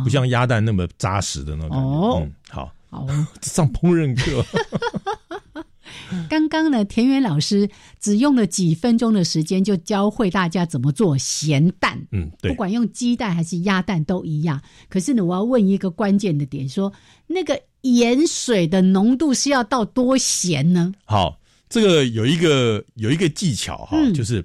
不像鸭蛋那么扎实的那种感觉。哦嗯，好，好，[laughs] 上烹饪课，[laughs] 刚刚呢，田园老师只用了几分钟的时间就教会大家怎么做咸蛋。嗯，对不，管用鸡蛋还是鸭蛋都一样。可是呢，我要问一个关键的点，说那个盐水的浓度是要到多咸呢？好，这个有一个有一个技巧哈，嗯就是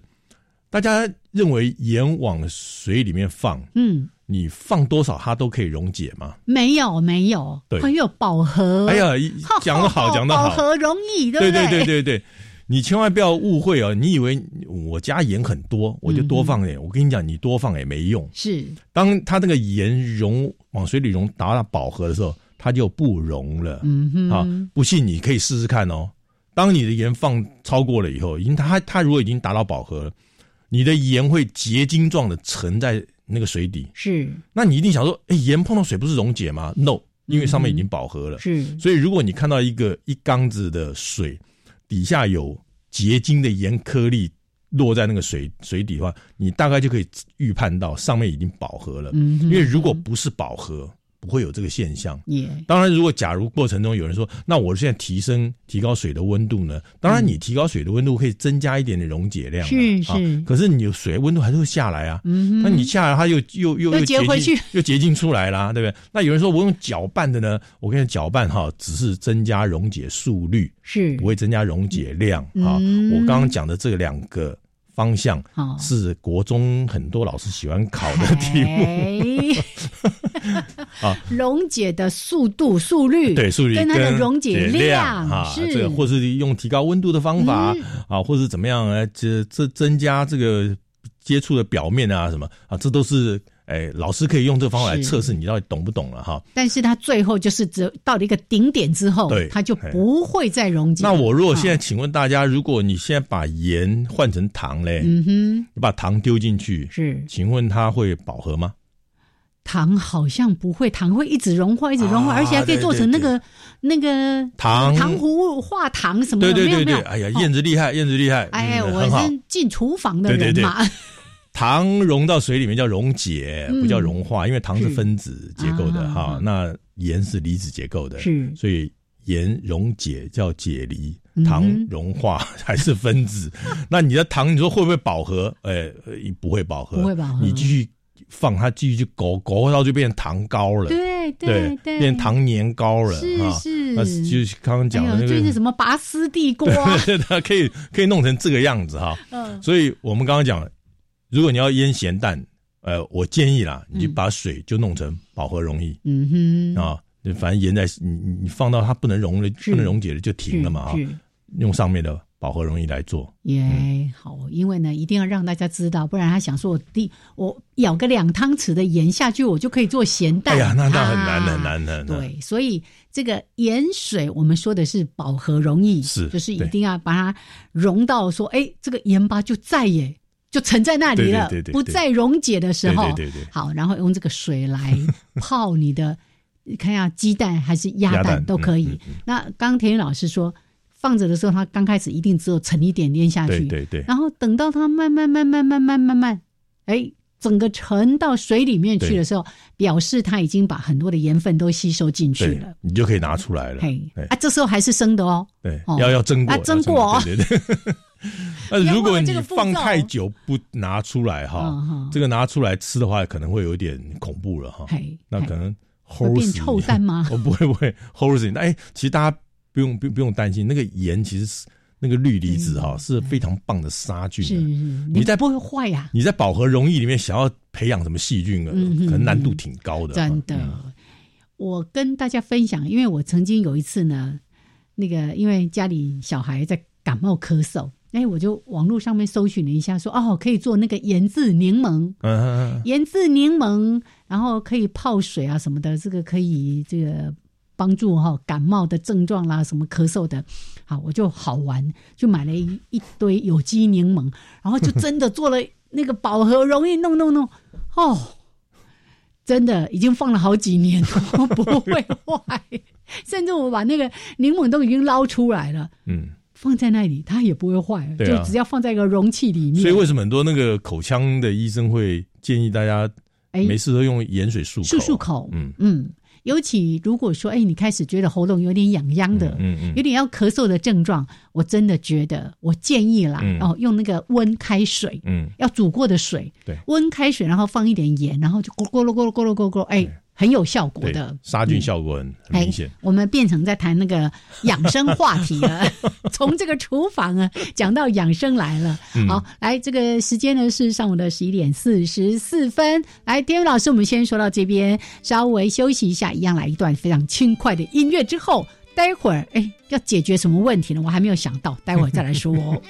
大大家认为盐往水里面放，嗯，你放多少它都可以溶解吗？没有没有，对很有饱和。哎呀，[laughs] 讲得好，[laughs] 讲得好，饱和容易，对对不对对对对对，你千万不要误会哦，你以为我加盐很多，我就多放点。我跟你讲，你多放也没用。是，当它那个盐溶往水里溶达到饱和的时候，它就不溶了。嗯哼，啊，不信你可以试试看哦。当你的盐放超过了以后，已经它它如果已经达到饱和了，你的盐会结晶状的沉在那个水底。是，那你一定想说，哎，盐碰到水不是溶解吗？No，因为上面已经饱和了。是，所以如果你看到一个一缸子的水底下有结晶的盐颗粒落在那个水水底的话，你大概就可以预判到上面已经饱和了。嗯，因为如果不是饱和，不会有这个现象。也当然，如果假如过程中有人说，那我现在提升提高水的温度呢？当然，你提高水的温度可以增加一点的溶解量啊，是是啊可是你有水温度还是会下来啊。嗯，那你下来，它又又又又又结回去晶又结晶出来啦，对不对？那有人说我用搅拌的呢，我跟你搅拌哈，只是增加溶解速率，是不会增加溶解量啊。嗯我刚刚讲的这两个方向是国中很多老师喜欢考的题目。[laughs] 啊。溶解的速度、速率，对，速率跟它的溶解量啊，这个或是用提高温度的方法、嗯。啊，或是怎么样来，这这增加这个接触的表面啊什么啊，这都是哎，老师可以用这个方法来是。测试你到底懂不懂了哈。但是它最后就是只到了一个顶点之后，对它就不会再溶解。那我如果现在啊。请问大家，如果你现在把盐换成糖嘞，嗯哼，你把糖丢进去，是。请问它会饱和吗？糖好像不会，糖会一直融化，一直融化，啊而且还可以做成那个那个糖。糖糊化糖什么的，对对对。哎呀，哦燕子厉害，燕子厉害，哎，嗯我是进厨房的人嘛，糖溶到水里面叫溶解，嗯。不叫融化，因为糖是是。分子结构的啊哈，那盐是离子结构的，是。所以盐溶解叫解离糖融化 [laughs] 还是分子。[laughs] 那你的糖，你说会不会饱和？哎，呃不会饱和，不会饱和。你继续放它，继续去勾勾到就变成糖糕了，对对，对，变糖年糕了是啊。是。那就是刚刚讲的那个，就是什么拔丝地瓜，[laughs] 对对，可以可以弄成这个样子哈。嗯，所以我们刚刚讲，如果你要腌咸蛋，呃，我建议啦，你把水就弄成饱和溶液、嗯哼，啊，就反正盐在你你你放到它不能溶了，不能溶解了就停了嘛啊用上面的饱和溶液来做。也、嗯好，因为呢，一定要让大家知道，不然他想说我第我舀个两汤匙的盐下去，我就可以做咸蛋。哎呀，那那很啊难很难很难。对，所以这个盐水，我们说的是饱和溶液，是就是一定要把它溶到说，哎，这个盐巴就再也就沉在那里了，对对对对不再溶解的时候，好，然后用这个水来泡你的，你 [laughs] 看下鸡蛋还是鸭蛋都可以。那刚刚田宇老师说。放着的时候，它刚开始一定只有沉一点点下去，对对对然后等到它慢慢慢慢慢慢慢慢，哎，整个沉到水里面去的时候，表示它已经把很多的盐分都吸收进去了。，你就可以拿出来了。嘿，啊，这时候还是生的哦。对哦，要要蒸过，啊蒸过哦对对对。[laughs] [laughs] 那如果你放太久不拿出来哈嗯，这个拿出来吃的话，可能会有点恐怖了哈。那可能会变臭蛋吗我 [laughs] 不会不会齁死你。哎，其实大家不用不不用担心，那个盐其实是那个氯离子哈是非常棒的杀菌是的。你在不会坏呀、你在饱和溶液里面想要培养什么细菌啊，嗯可能难度挺高的。真的。我跟大家分享，因为我曾经有一次呢，那个因为家里小孩在感冒咳嗽，哎，我就网络上面搜寻了一下说，哦，可以做那个盐渍柠檬，嗯，盐渍柠檬，然后可以泡水啊什么的，这个可以这个帮助哈、感冒的症状啦，什么咳嗽的。好，我就好玩，就买了一一堆有机柠檬，然后就真的做了那个饱和容易，弄弄弄，哦。真的已经放了好几年，不会坏，[laughs] 甚至我把那个柠檬都已经捞出来了，嗯，放在那里它也不会坏，啊就只要放在一个容器里面。所以为什么很多那个口腔的医生会建议大家哎。没事都用盐水漱口？漱漱口，嗯。嗯，尤其如果说，哎，你开始觉得喉咙有点痒痒的，嗯嗯有点要咳嗽的症状，我真的觉得，我建议啦，嗯。哦，用那个温开水，嗯，要煮过的水，对，温开水，然后放一点盐，然后就咕噜咕噜咕噜咕噜咕噜，哎，很有效果的，杀菌嗯效果很很明显。我们变成在谈那个养生话题了，[laughs] 从这个厨房啊讲到养生来了。嗯好，来，这个时间呢是上午的十一点四十四分。来，天宇老师，我们先说到这边，稍微休息一下，一样来一段非常轻快的音乐之后，待会儿哎要解决什么问题呢？我还没有想到，待会儿再来说哦。[laughs]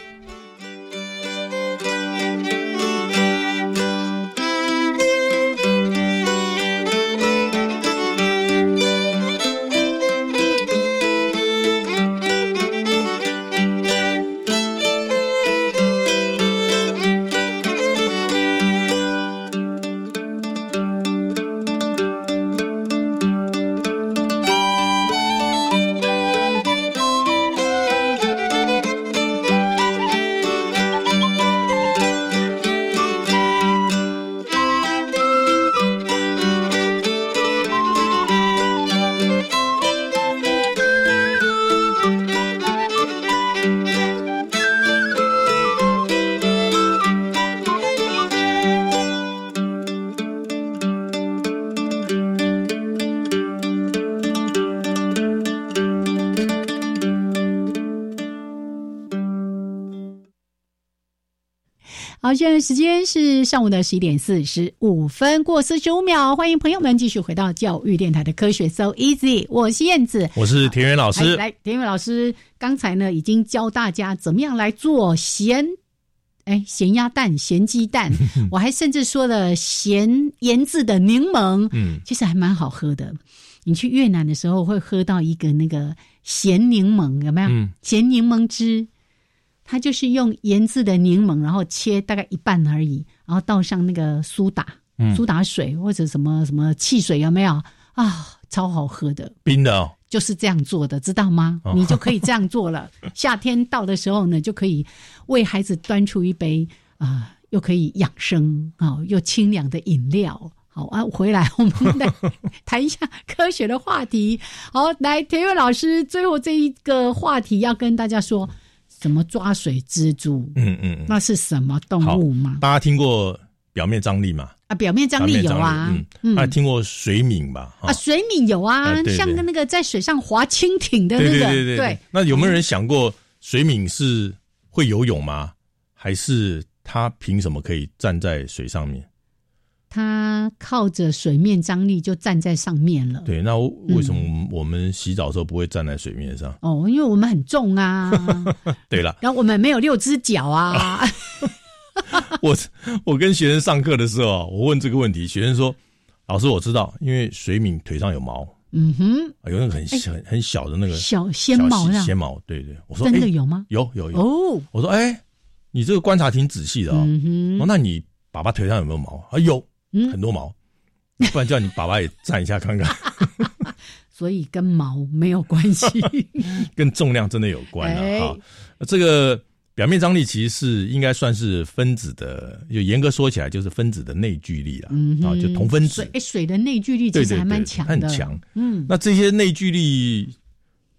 时间是上午的十一点四十五分过四十五秒，欢迎朋友们继续回到教育电台的科学 So Easy，我是燕子，我是田园老师。来，来田园老师刚才呢已经教大家怎么样来做咸，哎，咸鸭蛋、咸鸡蛋，[laughs] 我还甚至说了咸腌制的柠檬，嗯，其实还蛮好喝的。你去越南的时候会喝到一个那个咸柠檬，有没有？嗯咸柠檬汁，它就是用盐渍的柠檬，然后切大概一半而已，然后倒上那个苏打、嗯苏打水或者什么什么汽水，有没有啊？超好喝的。冰的哦，就是这样做的，知道吗？哦你就可以这样做了。[laughs] 夏天到的时候呢，就可以为孩子端出一杯啊、又可以养生啊、又清凉的饮料。好啊，回来我们来 [laughs] 谈一下科学的话题。好，来，田悦老师，最后这一个话题要跟大家说，什么抓水蜘蛛？嗯嗯嗯，那是什么动物吗？大家听过表面张力吗？啊，表面张力有啊，嗯，嗯，大家听过水敏吧？啊，水敏有啊，像那个在水上划蜻蜓的那个，对对对对。那有没有人想过，水敏是会游泳吗？还是他凭什么可以站在水上面？它靠着水面张力就站在上面了。对，那为什么我们洗澡的时候不会站在水面上？哦，因为我们很重啊，[laughs] 对了，然后我们没有六只脚啊。[laughs] 我我跟学生上课的时候啊，我问这个问题，学生说：“老师，我知道，因为水敏腿上有毛，嗯哼，啊有那个很很很小的那个小纤毛啊小纤毛，对对。”我说：“真的哎有吗？有有有。”哦，我说：“哎，你这个观察挺仔细的哦。嗯哼，那你爸爸腿上有没有毛？啊，有，嗯很多毛。不然叫你爸爸也站一下看看，[laughs] 所以跟毛没有关系。[laughs] 跟重量真的有关啊。这个表面张力其实是应该算是分子的，就严格说起来就是分子的内聚力啦，嗯啊，就同分子水。的内聚力其实还蛮对强的，很强。嗯，那这些内聚力，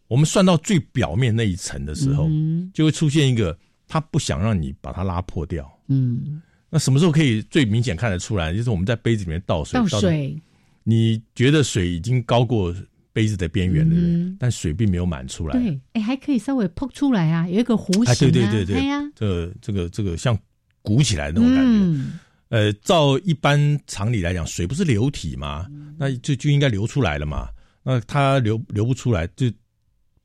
我们算到最表面那一层的时候，嗯就会出现一个，它不想让你把它拉破掉。嗯，那什么时候可以最明显看得出来？就是我们在杯子里面倒水，倒水，你觉得水已经高过杯子的边缘，了？嗯但水并没有满出来。对，哎，还可以稍微扑出来啊，有一个弧形啊，哎，对对对对，这个这个这个像鼓起来的那种感觉。嗯呃，照一般常理来讲，水不是流体吗？嗯那就就应该流出来了嘛。那它流流不出来，就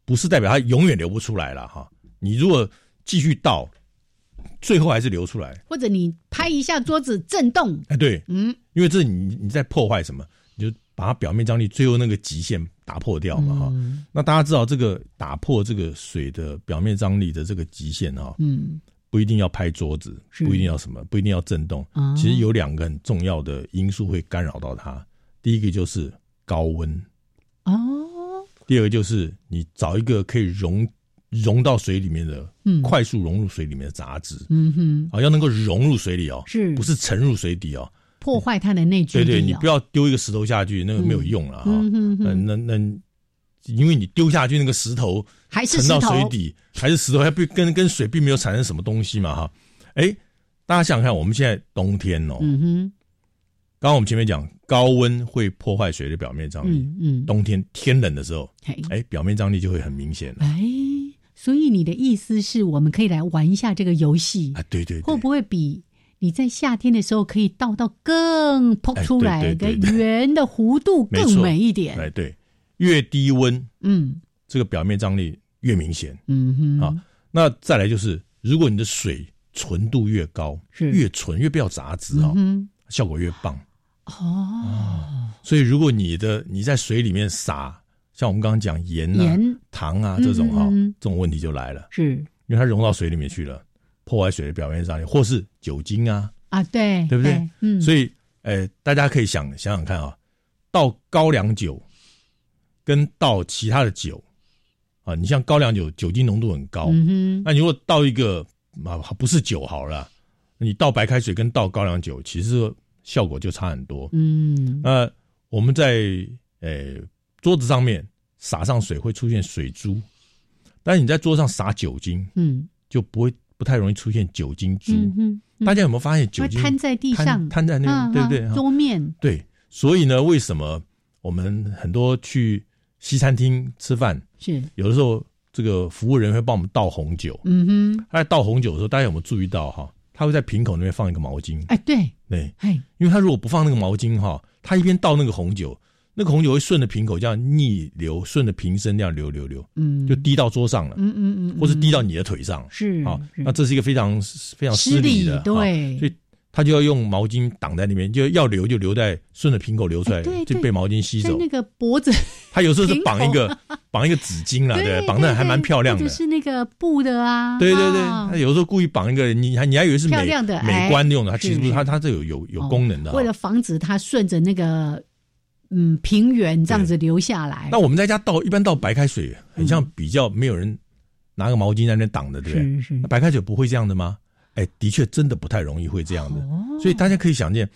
不是代表它永远流不出来了哈。你如果继续倒，最后还是流出来。或者你拍一下桌子震动，哎，对，嗯，因为这你你在破坏什么？你就把它表面张力最后那个极限打破掉嘛哈。嗯那大家知道这个打破这个水的表面张力的这个极限哈，嗯，不一定要拍桌子，不一定要什么，不一定要震动。哦其实有两个很重要的因素会干扰到它。第一个就是高温，哦，第二个就是你找一个可以溶溶到水里面的，嗯。快速融入水里面的杂质，嗯哼，啊，要能够融入水里哦，是。不是沉入水底哦？破坏它的内聚力、哦，对对，你不要丢一个石头下去，那个没有用了哈。嗯哼哼。嗯，那那因为你丢下去那个石头还是沉到水底，还是石头，还不跟跟水并没有产生什么东西嘛哈。哎，大家想想看，我们现在冬天哦，嗯哼，刚刚我们前面讲高温会破坏水的表面张力，嗯嗯，冬天天冷的时候，哎，表面张力就会很明显了。哎，所以你的意思是我们可以来玩一下这个游戏，啊，对对对，会不会比你在夏天的时候可以倒到更凸出来哎的圆的弧度更美一点？哎对，越低温，嗯。这个表面张力越明显。嗯哼，啊那再来就是，如果你的水纯度越高，是。越纯越不要杂质哦，嗯效果越棒。哼，哦，所以如果你的你在水里面撒，像我们刚刚讲盐啊、盐。糖啊嗯这种哈、嗯嗯这种问题就来了，是。因为它融到水里面去了，破坏水的表面张力，或是酒精啊，啊，对对不对？嗯，所以，呃，大家可以想想想看啊，倒高粱酒跟倒其他的酒啊，你像高粱酒酒精浓度很高，那你如果倒一个啊不是酒好了，你倒白开水跟倒高粱酒，其实效果就差很多。嗯。那我们在呃桌子上面撒上水会出现水珠，但是你在桌上撒酒精嗯。就不会不太容易出现酒精珠。嗯，嗯。大家有没有发现酒精摊在地上，摊在那对不对？桌面，对，所以呢，为什么我们很多去西餐厅吃饭，是，有的时候这个服务人会帮我们倒红酒，嗯哼，他在倒红酒的时候，大家有没有注意到哈？他会在瓶口那边放一个毛巾，哎，对，对，哎，因为他如果不放那个毛巾哈，他一边倒那个红酒，那个红酒会顺着瓶口这样逆流，顺着瓶身这样流流流，嗯，就滴到桌上了，嗯嗯嗯，或是滴到嗯你的腿上，是。啊，是那这是一个非常非常失失礼的，对。啊所以他就要用毛巾挡在那边，就要流就流在顺着瓶口流出来，就被毛巾吸走。在那个脖子，[laughs] 他有时候是绑一个绑一个纸巾啦，对，绑的还蛮漂亮的。就。是那个布的啊，对对对，啊。他有时候故意绑一个，你还你还以为是美漂亮的哎美观用的，它其实不是，是。它它这有有有哦功能的哈。为了防止它顺着那个嗯平原这样子流下来，那我们在家倒一般倒白开水，很像比较没有人拿个毛巾在那挡的，对不对？是是那白开水不会这样的吗？哎，的确真的不太容易会这样的。哦所以大家可以想见，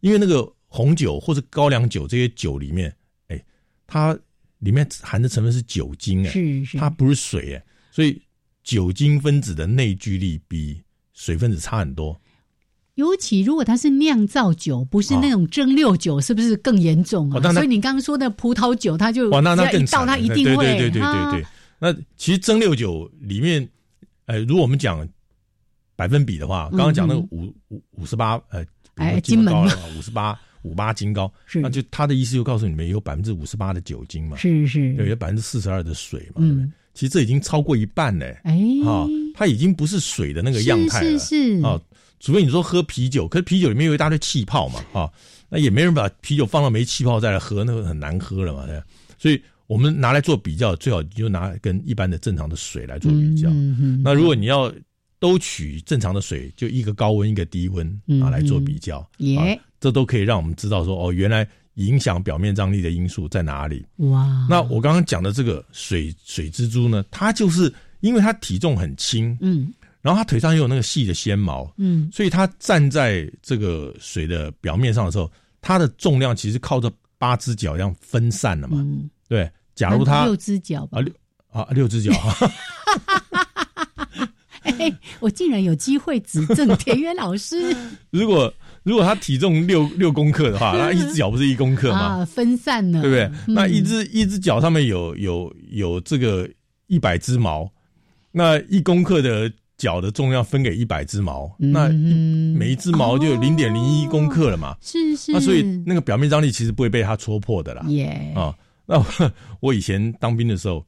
因为那个红酒或者高粱酒这些酒里面，哎，它里面含的成分是酒精，哎，是是它不是水，哎，所以酒精分子的内聚力比水分子差很多。尤其如果它是酿造酒，不是那种蒸馏酒，是不是更严重啊？所以你刚刚说的葡萄酒，它就哇，那那更惨了，它一定会对对对对啊对对。那其实蒸馏酒里面，呃，如果我们讲百分比的话，刚刚讲那个嗯。五五五十八，呃，哎金门了 [laughs] 五十八五八金高，那就他的意思就告诉你们有百分之五十八的酒精嘛，是是，对，有百分之四十二的水嘛，对不对？嗯，其实这已经超过一半嘞，哎，啊，它已经不是水的那个样态了，是是是。啊，除非你说喝啤酒，可是啤酒里面有一大堆气泡嘛，啊，那也没人把啤酒放到没气泡再来喝，那个很难喝了嘛，对所以我们拿来做比较，最好就拿跟一般的正常的水来做比较。那如果你要都取正常的水，就一个高温一个低温嗯拿来做比较，这都可以让我们知道说，哦，原来影响表面张力的因素在哪里。哇，那我刚刚讲的这个水水蜘蛛呢，它就是因为它体重很轻，嗯然后它腿上也有那个细的纤毛，嗯。所以它站在这个水的表面上的时候，它的重量其实靠着八只脚这样分散了嘛。嗯，对，假如它六只脚吧。啊，六啊六只脚，[laughs] 哎，我竟然有机会指正田园老师。[laughs] 如果如果他体重六六公克的话，[laughs] 那一只脚不是一公克吗？啊，分散了，对不对？嗯。那一只一只脚上面有有有这个一百只毛，那一公克的脚的重量分给一百只毛，那嗯每一只毛就有零点零一公克了嘛。是是，那所以那个表面张力其实不会被它戳破的啦。耶啊，那我 [laughs] 我以前当兵的时候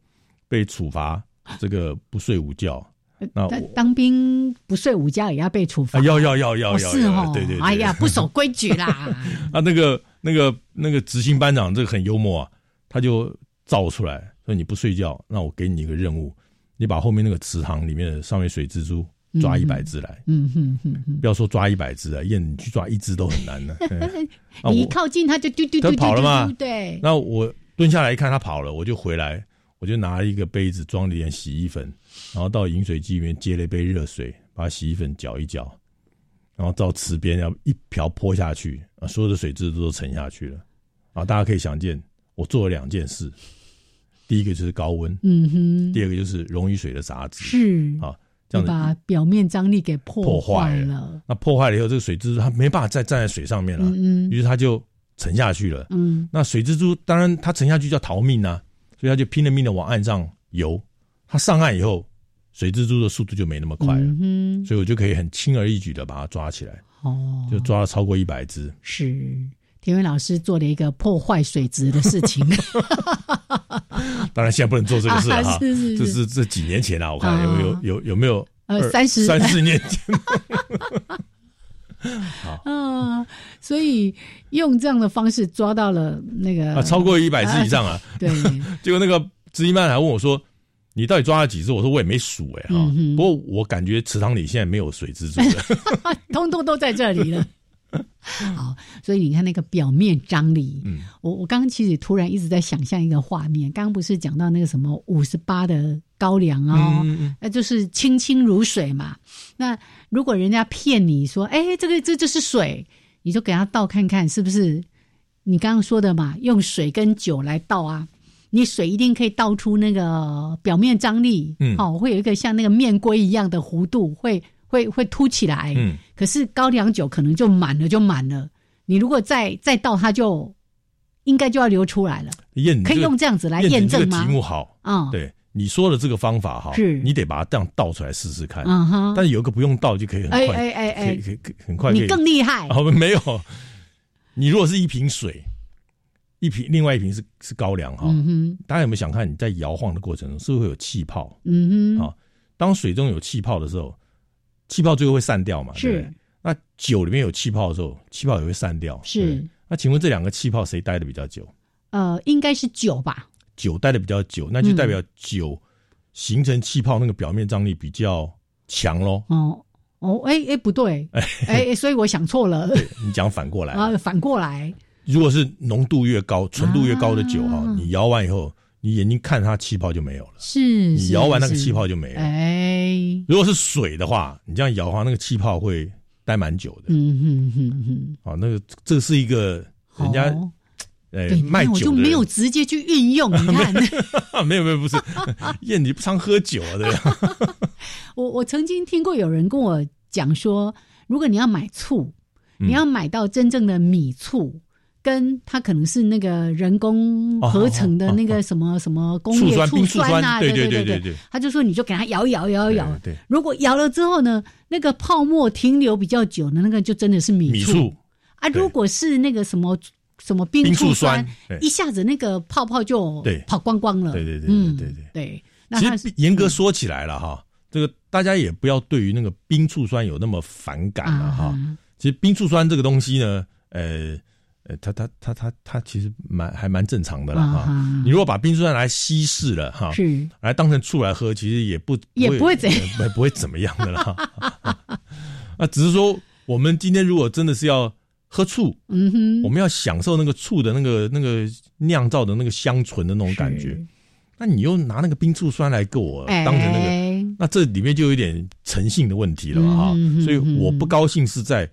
被处罚这个不睡午觉，那我当当兵不睡午觉也要被处罚？啊，要要要要哦要要，是哦，对对对，哎呀，不守规矩啦，[laughs] 啊，那个那个那个执行班长这个很幽默啊，他就造出来说你不睡觉，那我给你一个任务，你把后面那个池塘里面的上面水蜘蛛抓一百只来，嗯哼哼哼，不要说抓一百只啊，燕你去抓一只都很难的。对啊 [laughs] 你一靠近它就丢丢他丢跑了嘛对，那我蹲下来一看它跑了，我就回来，我就拿一个杯子装了一点洗衣粉，然后到饮水机里面接了一杯热水，把洗衣粉搅一搅，然后到池边要一瓢泼下去，啊，所有的水蜘蛛都沉下去了。啊，大家可以想见，我做了两件事，第一个就是高温，嗯哼，第二个就是溶于水的杂质。是啊，这样子把表面张力给破破坏坏了。那破坏了以后，这个水蜘蛛它没办法再站在水上面了，嗯嗯于是它就沉下去了。嗯那水蜘蛛当然它沉下去叫逃命啊，所以它就拼了命的往岸上游。它上岸以后，水蜘蛛的速度就没那么快了，嗯哼，所以我就可以很轻而易举的把它抓起来，哦，就抓了超过一百只。是田伟老师做了一个破坏水质的事情。[laughs] 当然现在不能做这个事 [laughs] 了哈，啊是是是这是这几年前啊，我看啊有有有有没有呃二30三四年前，[laughs] 嗯，所以用这样的方式抓到了那个啊，超过一百只以上啊。对，结果那个执行班还问我说：“你到底抓了几只？”我说：“我也没数哎、哈、不过我感觉池塘里现在没有水蜘蛛了。通通都在这里了。[laughs] 好，所以你看那个表面张力，嗯，我我刚刚其实突然一直在想象一个画面，刚刚不是讲到那个什么五十八的高粱哦，嗯嗯那就是清清如水嘛。那如果人家骗你说，哎，这个这就是水，你就给他倒看看是不是你刚刚说的嘛，用水跟酒来倒啊。你水一定可以倒出那个表面张力，嗯哦，会有一个像那个面龟一样的弧度，会会会凸起来，嗯，可是高粱酒可能就满了，就满了。你如果再再倒，它就应该就要流出来了。验可以用这样子来验这个验证吗？题目好，嗯对你说的这个方法哈，是。你得把它这样倒出来试试看。嗯哼。但是有一个不用倒就可以很快，哎哎哎可以可以可以很快。你更厉害。哦，没有，你如果是一瓶水，一瓶另外一瓶是是高粱哈，嗯哼。大家有没有想看你在摇晃的过程中是不是会有气泡？嗯哼，啊，当水中有气泡的时候，气泡最后会散掉嘛？是对那酒里面有气泡的时候，气泡也会散掉。是那请问这两个气泡谁待的比较久？呃，应该是酒吧？酒待的比较久，那就代表酒形成气泡那个表面张力比较强喽。哦哦，哎哎，不对，[laughs] 哎哎，所以我想错了你讲反过来，[laughs] 啊，反过来，如果是浓度越高、纯度越高的酒哈，啊你摇完以后，你眼睛看它气泡就没有了。是你摇完那个气泡就没了。哎，如果是水的话，你这样摇的话，那个气泡会待蛮久的。嗯哼哼哼，啊，那个这是一个人家哦呃对，卖酒的我就没有直接去运用，你看。[laughs] 没有没有不是，[laughs] 燕你不常喝酒啊？对吧？[laughs] 我我曾经听过有人跟我讲说，如果你要买醋，嗯你要买到真正的米醋，跟它可能是那个人工合成的那个什么什么工业醋酸啊，对对对对对他就说你就给它摇一摇摇。一摇，对，如果摇了之后呢，那个泡沫停留比较久的那个就真的是米醋。啊，如果是那个什么。什么冰冰醋醋酸一下子那个泡泡就对跑光光了。对对对嗯对对。对。其实严格说起来了哈，这个大家也不要对于那个冰醋酸有那么反感了哈。其实冰醋酸这个东西呢，呃呃，它它它它它其实蛮还蛮正常的啦哈。你如果把冰醋酸来稀释了哈，是来当成醋来喝，其实也不也不会怎样，不不会怎么样的啦。那 [laughs] 只是说，我们今天如果真的是要喝醋，嗯哼，我们要享受那个醋的那个那个酿造的那个香醇的那种感觉。那你又拿那个冰醋酸来给我当成那个，哎那这里面就有点诚信的问题了哈。嗯所以我不高兴是在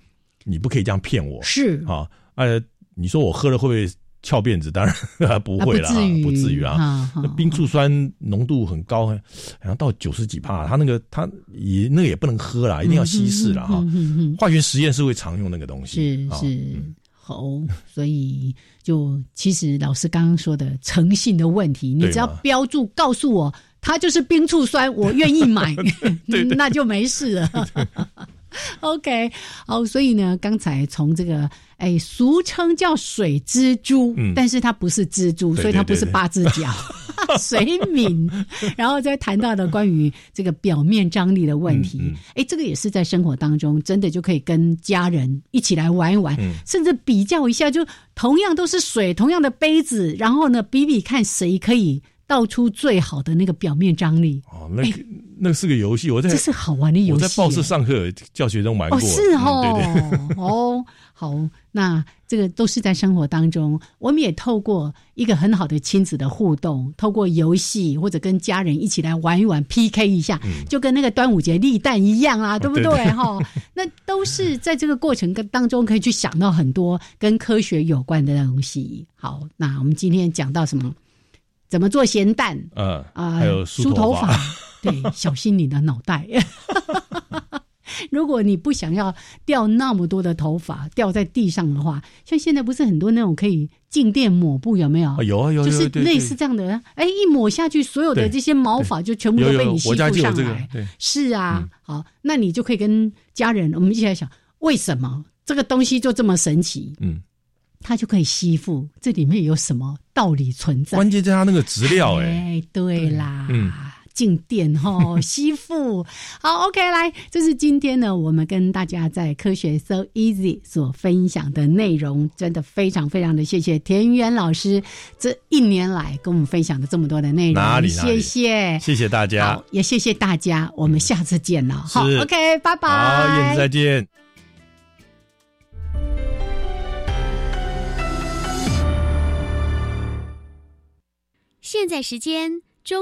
你不可以这样骗我，是啊呃，你说我喝了会不会翘辫子？当然不会啦，啊不至于啊。那冰醋酸浓度很高，好像到九十几帕，它那个它也那个也不能喝啦，一定要稀释了哈。嗯哼哼哼。化学实验是会常用那个东西，啊是是好，所以就其实老师刚刚说的诚信的问题，你只要标注告诉我它就是冰醋酸，我愿意买，[laughs] [laughs] 那就没事了。[laughs] [laughs] OK，好，所以呢，刚才从这个哎，俗称叫水蜘蛛，嗯。但是它不是蜘蛛，对所以它不是八只脚，[laughs] 水敏，然后再谈到的关于这个表面张力的问题，嗯。哎、这个也是在生活当中真的就可以跟家人一起来玩一玩，嗯。甚至比较一下，就同样都是水，同样的杯子，然后呢比比看谁可以倒出最好的那个表面张力。哦，那个那是个游戏，我在这是好玩的游戏我在报社上课教学中玩过，哦，是哦，嗯对对。[laughs] 哦，好，那这个都是在生活当中，我们也透过一个很好的亲子的互动，透过游戏或者跟家人一起来玩一玩 PK 一下，就跟那个端午节立蛋一样啊，对不对 [laughs] 哈、那都是在这个过程跟当中可以去想到很多跟科学有关的东西。好，那我们今天讲到什么？怎么做咸蛋？嗯啊、还有梳头发，对，[laughs] 小心你的脑袋。[laughs] 如果你不想要掉那么多的头发掉在地上的话，像现在不是很多那种可以静电抹布，有没有？啊有啊有有就是对类似这样的，哎，一抹下去，所有的对这些毛发就全部都被你吸附上来。是啊，好，那你就可以跟家人，我们一起来想，为什么这个东西就这么神奇？嗯，它就可以吸附，这里面有什么道理存在？关键在它那个质料哎、哎，对啦，嗯静电哈 [laughs] 吸附。好，OK，来，这是今天呢，我们跟大家在科学 So Easy 所分享的内容，真的非常非常的谢谢田园老师这一年来跟我们分享的这么多的内容，哪里哪里谢谢。谢谢大家，，也谢谢大家，我们下次见了。好，OK，拜拜。好，燕子再见。现在时间